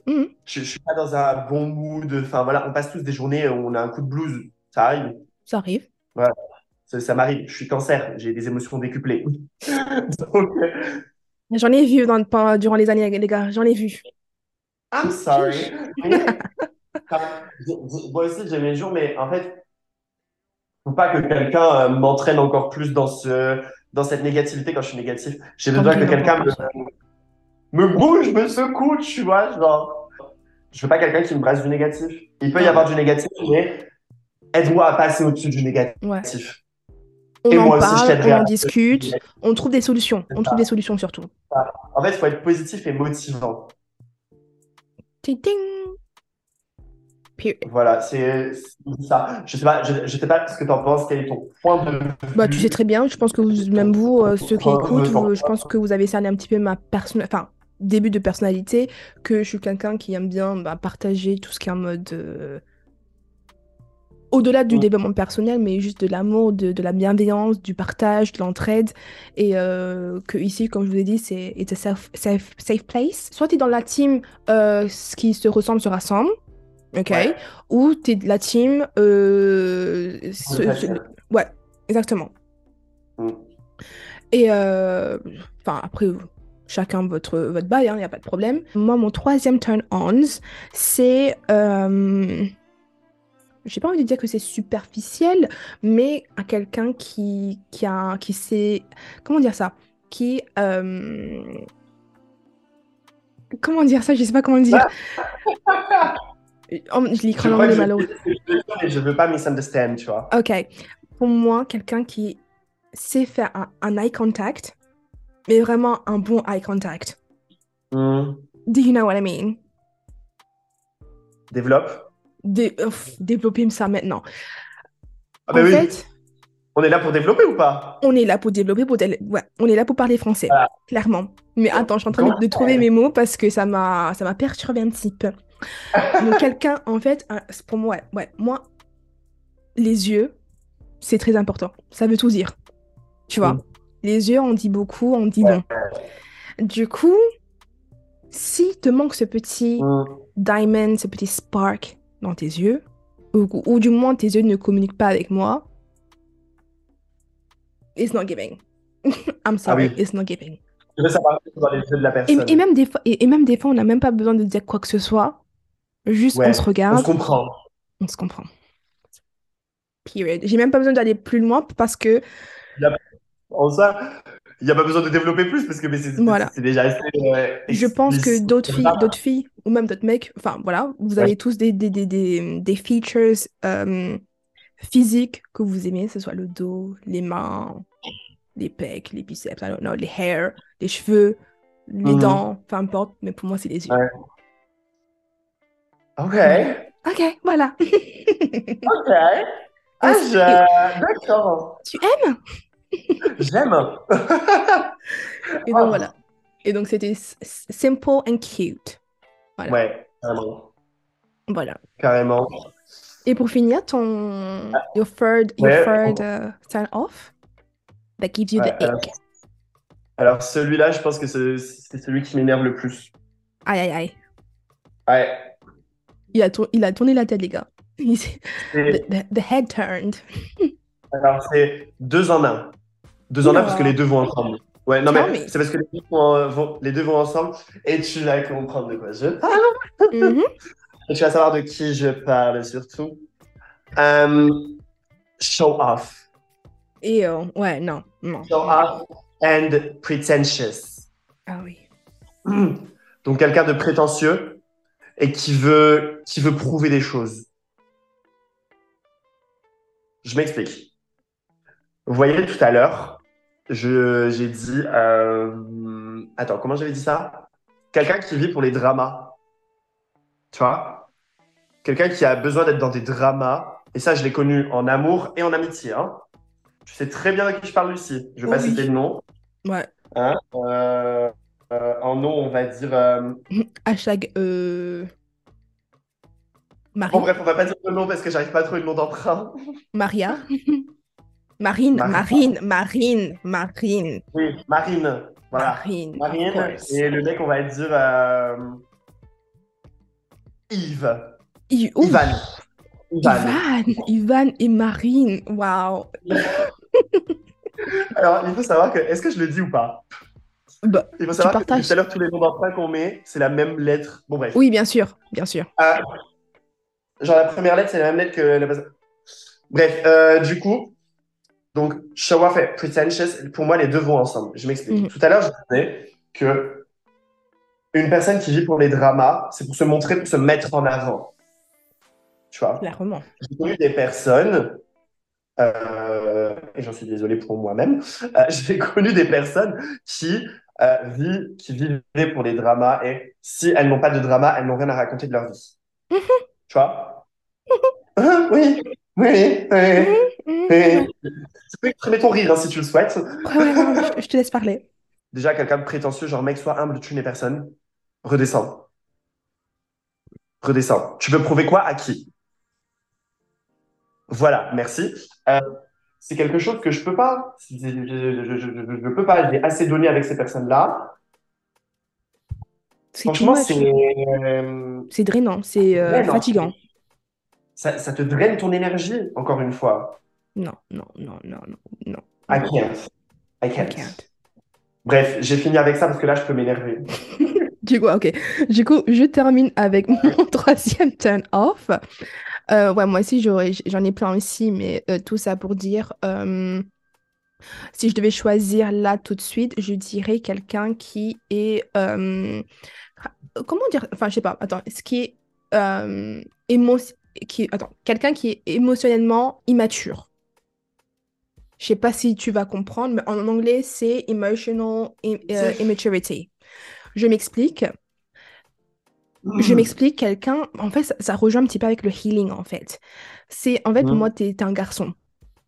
Mhm. Je, je suis pas dans un bon mood. Enfin voilà, on passe tous des journées où on a un coup de blues. Ça arrive. Ça arrive. Ça, ça m'arrive. Je suis cancer. J'ai des émotions décuplées. Donc, J'en ai vu dans, durant les années, les gars, j'en ai vu. I'm sorry. Moi aussi, j'ai mes jours, mais en fait, faut pas que quelqu'un euh, m'entraîne encore plus dans ce, dans cette négativité quand je suis négatif. J'ai besoin que quelqu'un me, me bouge, me secoue, tu vois, genre. Je veux pas quelqu'un qui me brasse du négatif. Il peut y avoir du négatif, mais aide-moi à passer au-dessus du Ouais. On Et en aussi, parle, t'aiderai on en discute, on trouve des solutions. On trouve des solutions surtout. En fait, il faut être positif et motivant. Ting. Puis, Voilà, c'est ça. Je sais pas, je, je sais pas ce que tu en penses, quel est ton point de vue. Bah, tu sais très bien, je pense que vous, même vous, euh, ceux qui écoutent, vous- je pense que vous avez cerné un petit peu ma personne, enfin, début de personnalité, que je suis quelqu'un qui aime bien bah, partager tout ce qui est en mode. euh, Au-delà du Ouais. développement personnel, mais juste de l'amour, de, de la bienveillance, du partage, de l'entraide. Et euh, que ici, comme je vous ai dit, c'est it's a safe, safe, safe place. Soit tu es dans la team euh, ce qui se ressemble se rassemble, ok? Ouais. Ou tu es de la team. euh, ce- ce- facile. ouais, exactement. Mm. Et enfin, après, chacun votre, votre bail, il n'y a pas de problème. Moi, mon troisième turn on, c'est. J'ai pas envie de dire que c'est superficiel, mais à quelqu'un qui, qui a. qui sait. Comment dire ça? Qui. euh, Comment dire ça? Je sais pas comment le dire. Oh, je en crois que anglais, je, je, je veux pas misunderstand, tu vois. Ok. Pour moi, quelqu'un qui sait faire un, un eye contact, mais vraiment un bon eye contact. Mm. Do you know what I mean? Développe. Dé- ouf, développer ça maintenant. Ah bah en oui. fait, On est là pour développer ou pas? on est là pour développer, pour ouais, on est là pour parler français, Voilà. clairement. Mais attends, je suis en train de, de trouver mes mots parce que ça m'a, ça m'a perturbé un petit peu. Donc quelqu'un, en fait, pour moi, ouais, moi, les yeux, c'est très important. Ça veut tout dire. Tu vois, Mm. les yeux, on dit beaucoup, on dit Ouais. long. Du coup, si te manque ce petit Mm. diamond, ce petit spark dans tes yeux, ou, ou du moins tes yeux ne communiquent pas avec moi, it's not giving. I'm sorry, oui. it's not giving. Je veux savoir dans les yeux de la Et, personne. et même des fois, et, et même des fois, on n'a même pas besoin de dire quoi que ce soit. Juste, Ouais, on se On regarde, se comprend. on se comprend. Period. J'ai même pas besoin d'aller plus loin parce que ça, il n'y a pas besoin de développer plus parce que c'est Voilà. déjà assez. euh, je pense que d'autres filles, d'autres filles, ou même d'autres mecs, enfin voilà, vous Ouais. avez tous des, des, des, des, des features euh, physiques que vous aimez, que ce soit le dos, les mains, les pecs, les biceps, I don't know, les hairs, les cheveux, les Mhm. dents, peu importe, mais pour moi, c'est les yeux. Ouais. Ok. Ok, voilà. Ok. Ah, je... D'accord. tu aimes? J'aime. Et donc Ah. voilà. Et donc c'était simple and cute. Voilà. Ouais, carrément. Voilà. Carrément. Et pour finir, ton your third, your Ouais. third uh, sign off that gives you Ouais, the alors- ick. Alors, celui-là, je pense que c'est celui qui m'énerve le plus. Aïe aïe aïe. Ouais. Il a, il a tourné la tête, les gars. The head turned. Alors, c'est deux en un. Deux en un Oula. parce que les deux vont ensemble. Ouais, non, Non, mais mais- c'est parce que les deux, vont, vont- les deux vont ensemble et tu vas comprendre de quoi je parle. Mhm. Et tu vas savoir de qui je parle surtout. Euh, show off. Et ouais, non, non. Show off and pretentious. Ah oui. Donc, quelqu'un de prétentieux et qui veut, qui veut prouver des choses. Je m'explique. Vous voyez, tout à l'heure, j'ai dit. euh, Attends, comment j'avais dit ça? Quelqu'un qui vit pour les dramas. Tu vois? Quelqu'un qui a besoin d'être dans des dramas. Et ça, je l'ai connu en amour et en amitié. Hein. Tu sais très bien de qui je parle, Lucie. Je vais pas Oui. citer le nom. Ouais. Hein. Euh, euh, en nom, on va dire. Hashtag. Marie. Bon, bref, on va pas dire le nom parce que j'arrive pas à trouver le nom d'emprunt. Maria. Marine. Marine, Marine, Marine, Oui, Marine. Voilà. Marine. Marine. Et le mec, on va dire euh, Yves. I- Ouf. Ivan. Ivan. Ivan, Ivan et Marine. Waouh. Alors, il faut savoir que, est-ce que je le dis ou pas? Bah, Il faut savoir que tout à l'heure, tous les noms d'emprunt qu'on met, c'est la même lettre. Bon, bref. oui, bien sûr, bien sûr. Euh, genre, la première lettre, c'est la même lettre que la base. Bref, euh, du coup, donc, show off et pretentious, pour moi, les deux vont ensemble. Je m'explique. Mhm. Tout à l'heure, je disais que une personne qui vit pour les dramas, c'est pour se montrer, pour se mettre en avant. Tu vois? Clairement. J'ai connu des personnes, euh, et j'en suis désolé pour moi-même, euh, j'ai connu des personnes qui, euh, vivent, qui vivaient pour les dramas et si elles n'ont pas de drama, elles n'ont rien à raconter de leur vie. Tu vois? Oui, oui, oui. Mhm, oui. Tu peux exprimer ton rire hein, si tu le souhaites. Ouais, ouais, ouais, je, te laisse parler. Déjà, quelqu'un de prétentieux, genre mec, sois humble, tu n'es personne. Redescends. Redescends. Tu veux prouver quoi? À qui? Voilà, merci. Euh, c'est quelque chose que je peux pas. Je, je peux pas. J'ai assez donné avec ces personnes-là. Franchement, c'est euh, C'est drainant, c'est euh, fatigant. Ça, ça te draine ton énergie, encore une fois? Non, non, non, non, non, non. I can't. I I can't. Bref, j'ai fini avec ça parce que là, je peux m'énerver. Du coup, ok. Du coup, je termine avec mon troisième turn off. Euh, ouais, moi aussi, j'en ai plein aussi, mais euh, tout ça pour dire, euh, si je devais choisir là tout de suite, je dirais quelqu'un qui est, comment dire, enfin, je sais pas, attends, ce qui est, euh, émo- qui, attends, quelqu'un qui est émotionnellement immature. Je sais pas si tu vas comprendre, mais en anglais, c'est emotional im- euh, immaturity. Je m'explique. Je m'explique, quelqu'un, en fait, ça, ça rejoint un petit peu avec le healing, en fait. C'est, en fait, pour Mhm. moi, t'es, t'es un garçon.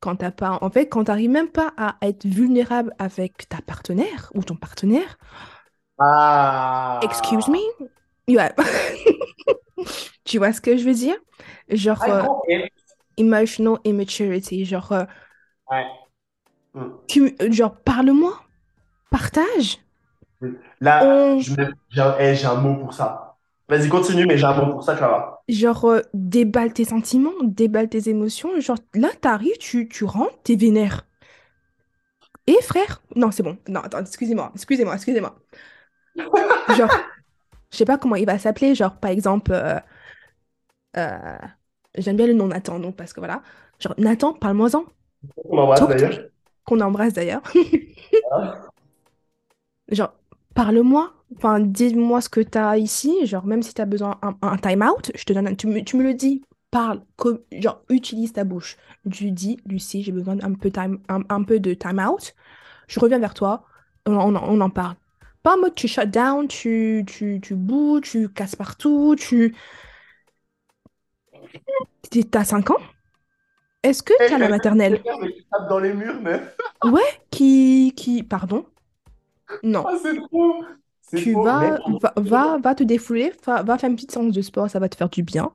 Quand t'as pas, en fait, quand t'arrives même pas à être vulnérable avec ta partenaire ou ton partenaire, Ah. excuse me, ouais. Tu vois ce que je veux dire? Genre, I euh, emotional immaturity, genre, euh, Ouais. Mm. tu, genre, parle-moi, partage. Là, On- j'ai un, eh, j'ai un mot pour ça. Vas-y, continue, mais j'ai un mot pour ça, Clara. Genre, euh, déballe tes sentiments, déballe tes émotions. Genre, là, t'arrives, tu, tu rentres, t'es vénère. Et frère? Non, c'est bon. Non, attends, excusez-moi, excusez-moi, excusez-moi. Genre, je sais pas comment il va s'appeler. Genre, par exemple, euh, euh, j'aime bien le nom Nathan, donc, parce que voilà. Genre, Nathan, parle-moi-en. On m'embrasse Talk to d'ailleurs. Qu'on embrasse d'ailleurs. Ah. Genre, parle-moi. Enfin, dis-moi ce que t'as ici. Genre, même si t'as besoin un, un time-out, je te donne un- tu, me, tu me le dis. Parle. com- genre, utilise ta bouche. Tu dis, Lucie, j'ai besoin d'un peu, time, un, un peu de time-out. Je reviens vers toi. On, on, en- on en parle. Pas en mode tu shut down, tu, tu, tu bouges, tu casses partout, tu... T'as 5 ans? Est-ce que Eh, t'as la maternelle? mais tu tapes dans les murs, meuf. Ouais, qui, qui... Pardon? Non. Ah, c'est trop. Tu vas, va, va, va te défouler, va, va faire une petite séance de sport, ça va te faire du bien.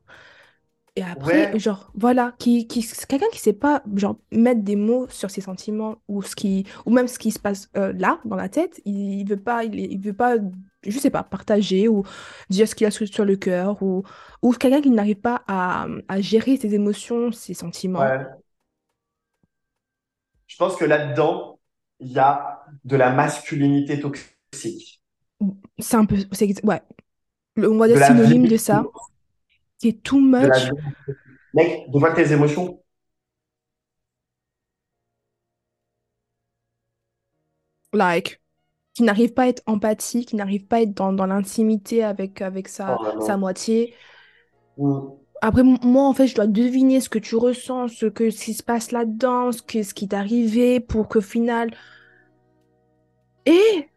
Et après, Ouais. genre, voilà, qui, qui, quelqu'un qui sait pas, genre, mettre des mots sur ses sentiments ou ce qui, ou même ce qui se passe euh, là, dans la tête, il, il veut pas, il, il veut pas, je sais pas, partager ou dire ce qu'il a sur, le cœur ou, ou quelqu'un qui n'arrive pas à, à gérer ses émotions, ses sentiments. Ouais. Je pense que là-dedans, il y a de la masculinité toxique. C'est un peu, c'est, ouais, Le- on va De dire synonyme de ça. C'est too De la much. violence. Mec, devant tes émotions. like, qui n'arrive pas à être empathique, qui n'arrive pas à être dans, dans l'intimité avec, avec sa, Oh sa moitié. Mm. Après, moi, en fait, je dois deviner ce que tu ressens, ce que, ce qui se passe là-dedans, ce que, ce qui t'est arrivé pour qu'au final... Et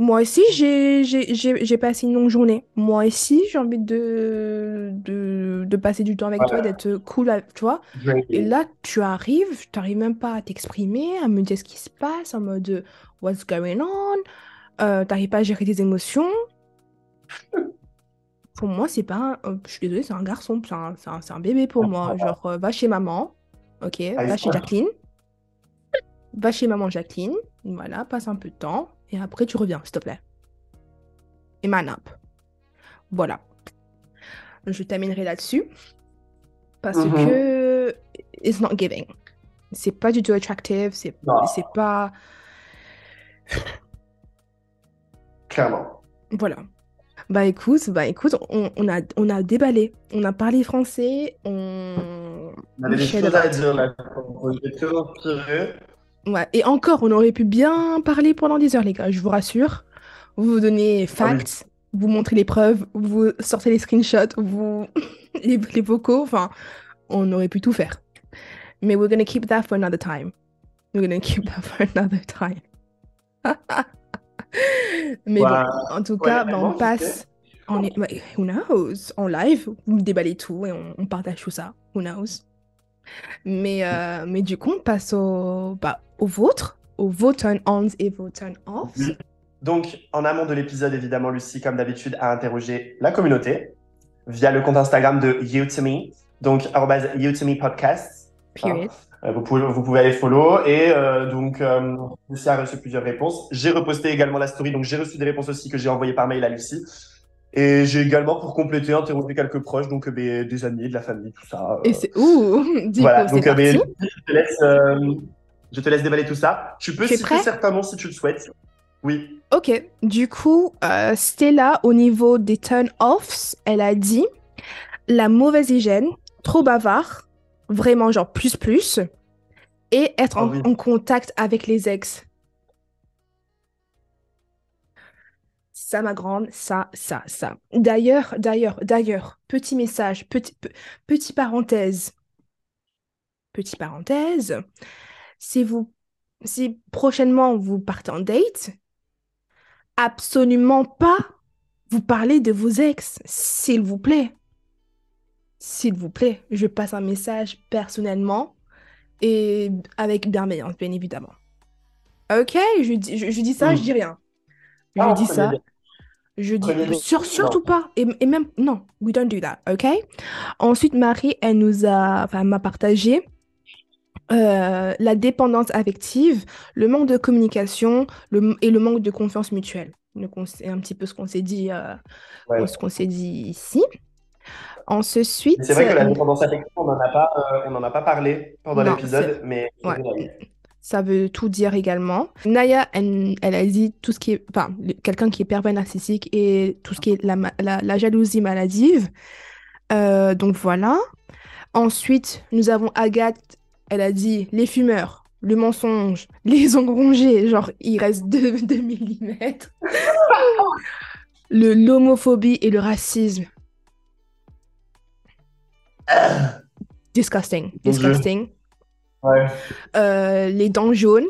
moi aussi, j'ai, passé une longue journée. Moi aussi, j'ai envie de, de, de passer du temps avec toi, d'être cool, avec- tu vois. Et là, tu arrives, tu n'arrives même pas à t'exprimer, à me dire ce qui se passe, en mode euh, What's going on? Euh, t'arrives pas à gérer tes émotions. Pour moi, c'est pas un... euh, Je suis désolée, c'est un garçon, c'est un, un- un bébé pour moi. Genre, euh, va chez maman, ok? Va chez. Jacqueline. Va chez maman Jacqueline. Voilà, passe un peu de temps. Et après, tu reviens, s'il te plaît. Et man up. Voilà. Je terminerai là-dessus. Parce Mhm. que it's not giving. C'est pas du tout attractive, c'est pas... Clairement. Voilà. Bah écoute, bah écoute, on, on a, on a déballé, on a parlé français, on... On avait des choses à dire là. J'étais très inspiré. Ouais, et encore, on aurait pu bien parler pendant des heures, les gars, je vous rassure. Vous vous donnez Ah oui. facts, vous montrez les preuves, vous sortez les screenshots, vous... les, les vocaux, enfin, on aurait pu tout faire. Mais we're gonna keep that for another time. We're gonna keep that for another time. Mais bon, en tout cas, bah, on passe... On est... who knows? En live, vous déballez tout et on, on partage tout ça. Who knows? Mais, euh, mais du coup, on passe au, bah, au vôtre, au vos turn-ons et vos turn-offs. Donc, en amont de l'épisode, évidemment, Lucie, comme d'habitude, a interrogé la communauté via le compte Instagram de You to Me, donc You to Me Podcast. Period. Euh, vous, pouvez, vous pouvez aller follow. Et euh, donc, euh, Lucie a reçu plusieurs réponses. J'ai reposté également la story, donc j'ai reçu des réponses aussi que j'ai envoyées par mail à Lucie. Et j'ai également, pour compléter, interrogé quelques proches, donc euh, des amis, de la famille, tout ça. Et c'est ouh, du voilà, coup, donc euh, parti. je te laisse, euh, je te laisse déballer tout ça. Tu peux citer noms si tu le souhaites. Oui. Ok, du coup, euh, Stella, au niveau des turn-offs, elle a dit la mauvaise hygiène, trop bavard, vraiment genre plus plus, et être Ah en, oui. en contact avec les ex. Ça, ma grande, ça, ça, ça. D'ailleurs, d'ailleurs, d'ailleurs, petit message, petit, pe- petit parenthèse, petit parenthèse, si vous, si prochainement vous partez en date, absolument pas vous parler de vos ex, s'il vous plaît. S'il vous plaît, je passe un message personnellement et avec bienveillance, bien évidemment. Ok, je dis, je, je dis ça, Mm. je dis rien. Je Ah, dis ça, bien. Je dis sur- surtout pas. Et, et même, non, we don't do that, ok? Ensuite, Marie, elle nous a, enfin, m'a partagé euh, la dépendance affective, le manque de communication le, et le manque de confiance mutuelle. Donc, c'est un petit peu ce qu'on s'est dit, euh, Ouais. ce qu'on s'est dit ici. Ensuite, Mais C'est vrai que la euh, dépendance affective, on n'en a pas, euh, on n'en a pas parlé pendant l'épisode, mais ouais. Ça veut tout dire également. Naya, elle, elle a dit tout ce qui est, enfin, quelqu'un qui est pervers narcissique et tout ce qui est la, la, la jalousie maladive. Euh, donc voilà. Ensuite, nous avons Agathe, elle a dit les fumeurs, le mensonge, les ongles rongés, genre il reste 2 mm. Le l'homophobie et le racisme. Disgusting, Mon Dieu. disgusting. Ouais. Euh, les dents jaunes.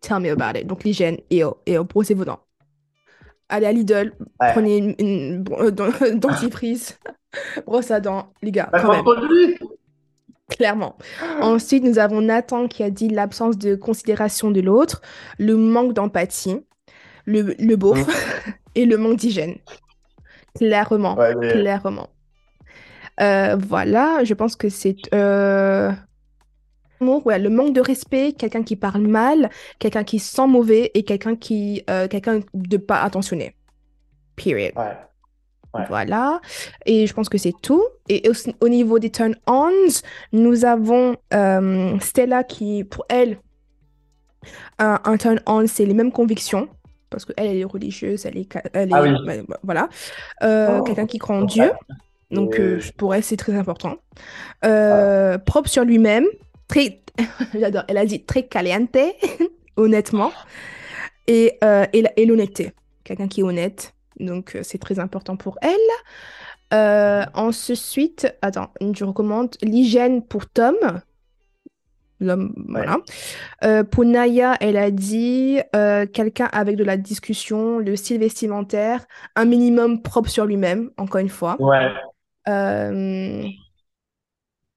Tell me about it. Donc l'hygiène et oh, et oh, brossez vos dents. Allez à Lidl, Ouais. prenez une, euh, dent- dentifrice, brosse à dents, les gars, Bah, quand même, clairement. Ensuite, nous avons Nathan qui a dit l'absence de considération de l'autre, le manque d'empathie, le, le beauf et le manque d'hygiène. Clairement, Ouais, mais- clairement. Euh, voilà, je pense que c'est... euh, ouais, le manque de respect, quelqu'un qui parle mal, quelqu'un qui sent mauvais et quelqu'un qui, euh, quelqu'un de pas attentionné. Period. Ouais. Ouais. Voilà. Et je pense que c'est tout. Et au, au niveau des turn-ons, nous avons euh, Stella qui, pour elle, un, un turn-on, c'est les mêmes convictions. Parce qu'elle, elle est religieuse, elle est... Elle est Ah oui. ouais, voilà. Euh, Oh. quelqu'un qui croit en. Dieu. Donc, euh, pour elle, c'est très important. Euh, Propre sur lui-même. Très... J'adore. Elle a dit très caliente, honnêtement. Et, euh, et, l'honnêteté. Quelqu'un qui est honnête. Donc, euh, c'est très important pour elle. Euh, ensuite, attends, je recommande l'hygiène pour Tom. L'homme, voilà. Euh, pour Naya, elle a dit euh, quelqu'un avec de la discussion, le style vestimentaire, un minimum propre sur lui-même, encore une fois. Ouais.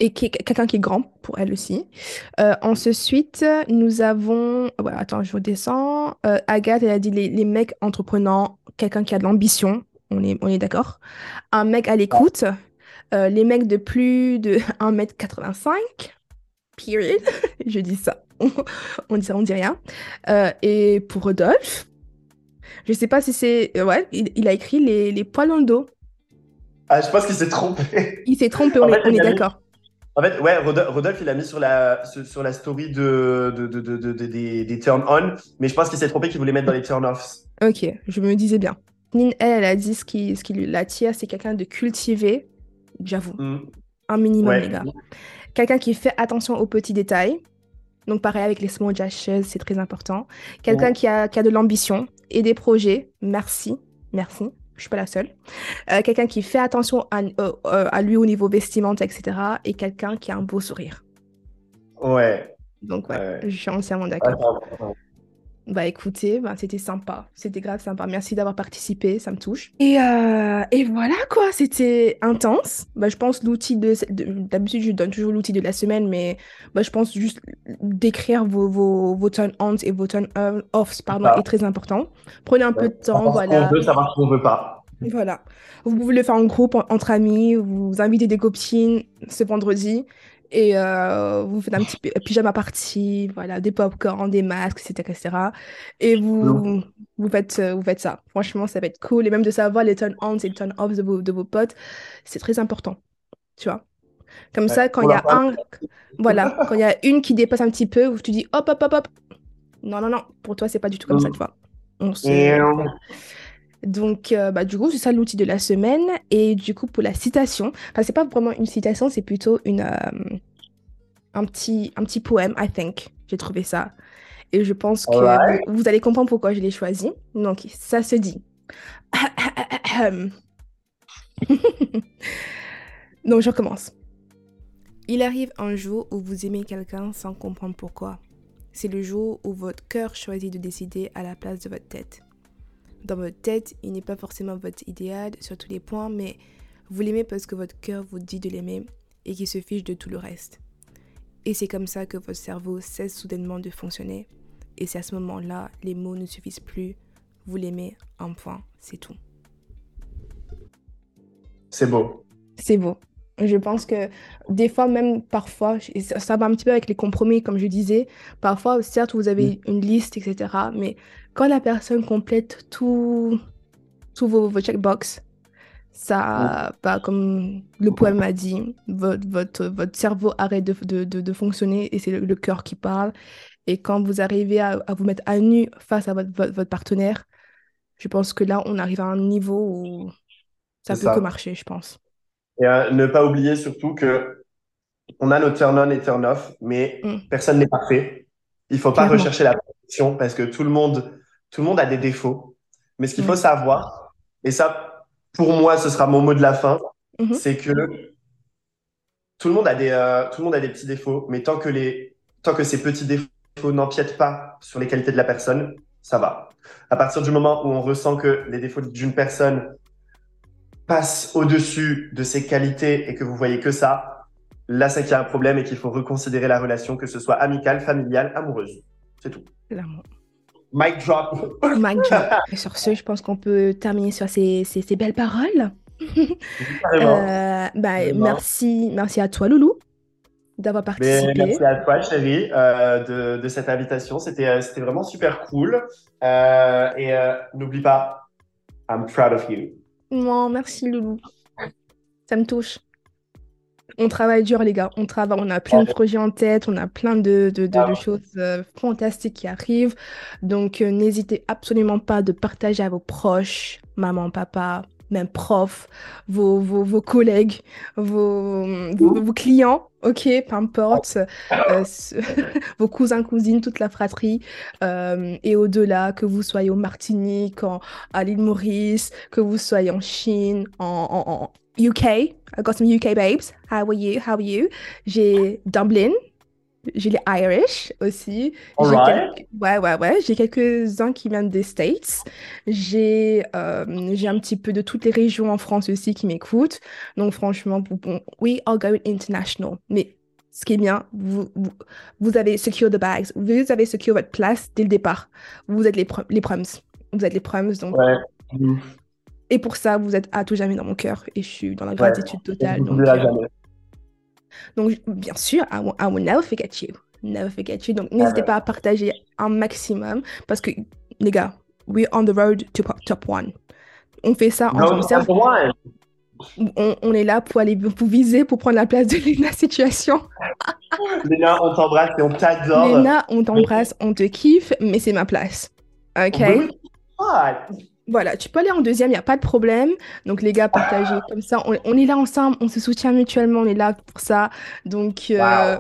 Et qui est- quelqu'un qui est grand pour elle aussi. Euh, ensuite, nous avons. ouais, attends, je redescends. Euh, Agathe, elle a dit les, les mecs entreprenants, quelqu'un qui a de l'ambition. On est, on est d'accord. Un mec à l'écoute. Euh, les mecs de plus de 1m85. Period. je dis ça. on dit ça, on dit rien. Et pour Rodolphe, je sais pas si c'est. Ouais, il, il a écrit les, les poils dans le dos. Ah, je pense qu'il s'est trompé. Il s'est trompé, En on fait, est, on d'accord. En fait, ouais, Rodolphe, il a mis sur la, sur, la story de, de, de, de, de- de- des, des turn-on, mais je pense qu'il s'est trompé qu'il voulait mettre dans les turn-offs. Ok, je me disais bien. Nin, elle, elle a dit ce qui, ce qui l'attire, c'est quelqu'un de cultivé, j'avoue, Mm. un minimum, Ouais. les gars. Quelqu'un qui fait attention aux petits détails. Donc, pareil avec les small gestures, c'est très important. Quelqu'un qui a, qui a de l'ambition et des projets. Merci, merci. Je suis pas la seule. Euh, quelqu'un qui fait attention à, euh, euh, à lui au niveau vestimentaire, etc. Et quelqu'un qui a un beau sourire. Ouais. Donc, ouais, Ouais. je suis entièrement Ah, d'accord. Ça. Bah écoutez, bah, c'était sympa, c'était grave sympa. Merci d'avoir participé, ça me touche. Et, euh, et voilà quoi, c'était intense. Bah, je pense l'outil de, de- D'habitude, je donne toujours l'outil de la semaine, mais bah, je pense juste d'écrire vos, vos, vos turn-ons et vos turn-offs pardon, ça. est très important. Prenez un peu de temps, voilà. qu'on veut, savoir ce qu'on veut pas. Voilà. Vous pouvez le faire en groupe, en- entre amis, vous invitez des copines ce vendredi Et euh, vous faites un petit pyjama party, voilà, des popcorn, des masques, etc. etc. Et vous, vous, faites, vous faites ça. Franchement, ça va être cool. Et même de savoir les turn-ons et les turn-offs de vos, de vos potes, c'est très important. Tu vois Comme ça, quand il y a un. Voilà, quand il y a une qui dépasse un petit peu, tu dis hop, hop, hop, hop. Non, non, non, pour toi, c'est pas du tout comme ça, tu vois. On se... Donc, euh, bah, du coup, c'est ça l'outil de la semaine. Et du coup, pour la citation, enfin, c'est pas vraiment une citation, c'est plutôt une, euh, un, petit, un petit poème, I think. J'ai trouvé ça. Et je pense que vous, allez comprendre pourquoi je l'ai choisi. Donc, ça se dit. Donc, je recommence. Il arrive un jour où vous aimez quelqu'un sans comprendre pourquoi. C'est le jour où votre cœur choisit de décider à la place de votre tête. Dans votre tête, il n'est pas forcément votre idéal sur tous les points, mais vous l'aimez parce que votre cœur vous dit de l'aimer et qu'il se fiche de tout le reste. Et c'est comme ça que votre cerveau cesse soudainement de fonctionner. Et c'est à ce moment-là, les mots ne suffisent plus. Vous l'aimez, un point, c'est tout. C'est beau. C'est beau. Je pense que des fois, même parfois, ça, va un petit peu avec les compromis, comme je disais. Parfois, certes, vous avez une liste, etc. Mais quand la personne complète tous vos, vos checkbox, ça, bah, comme le poème a dit, votre, votre, votre cerveau arrête de, de, de, fonctionner et c'est le, cœur qui parle. Et quand vous arrivez à, à, vous mettre à nu face à votre, votre, partenaire, je pense que là, on arrive à un niveau où ça peut que marcher, je pense. Et euh, ne pas oublier surtout que on a nos turn-on et turn-off, mais mm. personne n'est parfait. Il faut pas rechercher la perfection parce que tout le monde, tout le monde a des défauts. Mais ce qu'il faut mm. savoir, et ça, pour moi, ce sera mon mot de la fin, mm-hmm. c'est que tout le monde a des, euh, tout le monde a des petits défauts, mais tant que les, tant que ces petits défauts n'empiètent pas sur les qualités de la personne, ça va. À partir du moment où on ressent que les défauts d'une personne passe au-dessus de ses qualités et que vous voyez que ça, là, c'est qu'il y a un problème et qu'il faut reconsidérer la relation, que ce soit amicale, familiale, amoureuse. C'est tout. L'amour. Mic drop. Mic drop. Et sur ce, je pense qu'on peut terminer sur ces, ces, belles paroles. euh, bah, merci, merci à toi, Loulou, d'avoir participé. merci à toi, chérie, euh, de, de, cette invitation. C'était euh, c'était vraiment super cool. Euh, et n'oublie pas, I'm proud of you. Non, merci Loulou. Ça me touche. On travaille dur, les gars. On travaille, on a plein de projets en tête, on a plein de, de, de, choses euh, fantastiques qui arrivent. Donc, euh, n'hésitez absolument pas de partager à vos proches, maman, papa, même prof, vos, vos, vos collègues, vos, vos, clients, ok, peu importe, euh, vos cousins, cousines, toute la fratrie, euh, et au-delà, que vous soyez au Martinique, en, à l'île Maurice, que vous soyez en Chine, en, en UK, I got some UK babes, how are you, how are you, j'ai Dublin, j'ai les Irish aussi. Ouais, ouais, ouais. J'ai quelques-uns qui viennent des States. J'ai euh, j'ai un petit peu de toutes les régions en France aussi qui m'écoutent. Donc, franchement, bon, we are going international. Mais ce qui est bien, vous, vous, avez secure the bags. Vous avez secure votre place dès le départ. Vous êtes les, les proms. Vous êtes les proms. Donc... Ouais. Et pour ça, vous êtes à tout jamais dans mon cœur. Et je suis dans la gratitude totale. Donc, donc, bien sûr, I will, I will never forget you. Never forget you. Donc, n'hésitez pas à partager un maximum parce que, les gars, we're on the road to top one. On fait ça en on, on, est là pour aller pour viser, pour prendre la place de la situation. Léna, on t'embrasse et on t'adore. Léna, on t'embrasse, on te kiffe, mais c'est ma place. OK? Voilà, tu peux aller en deuxième, il n'y a pas de problème. Donc, les gars, partagez comme ça. On, est là ensemble, on se soutient mutuellement, on est là pour ça. Donc, euh,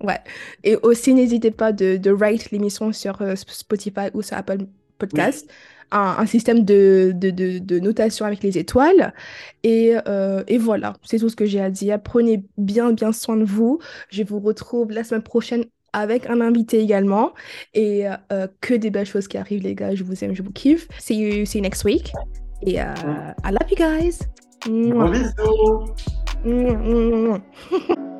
ouais. Et aussi, n'hésitez pas de, de rate l'émission sur euh, Spotify ou sur Apple Podcast. Un, système de, de, de, notation avec les étoiles. Et, euh, et voilà, c'est tout ce que j'ai à dire. Prenez bien, bien soin de vous. Je vous retrouve la semaine prochaine avec un invité également. Et euh, que des belles choses qui arrivent, les gars. Je vous aime, je vous kiffe. See you, see you next week. Et uh, I love you guys. Bisous.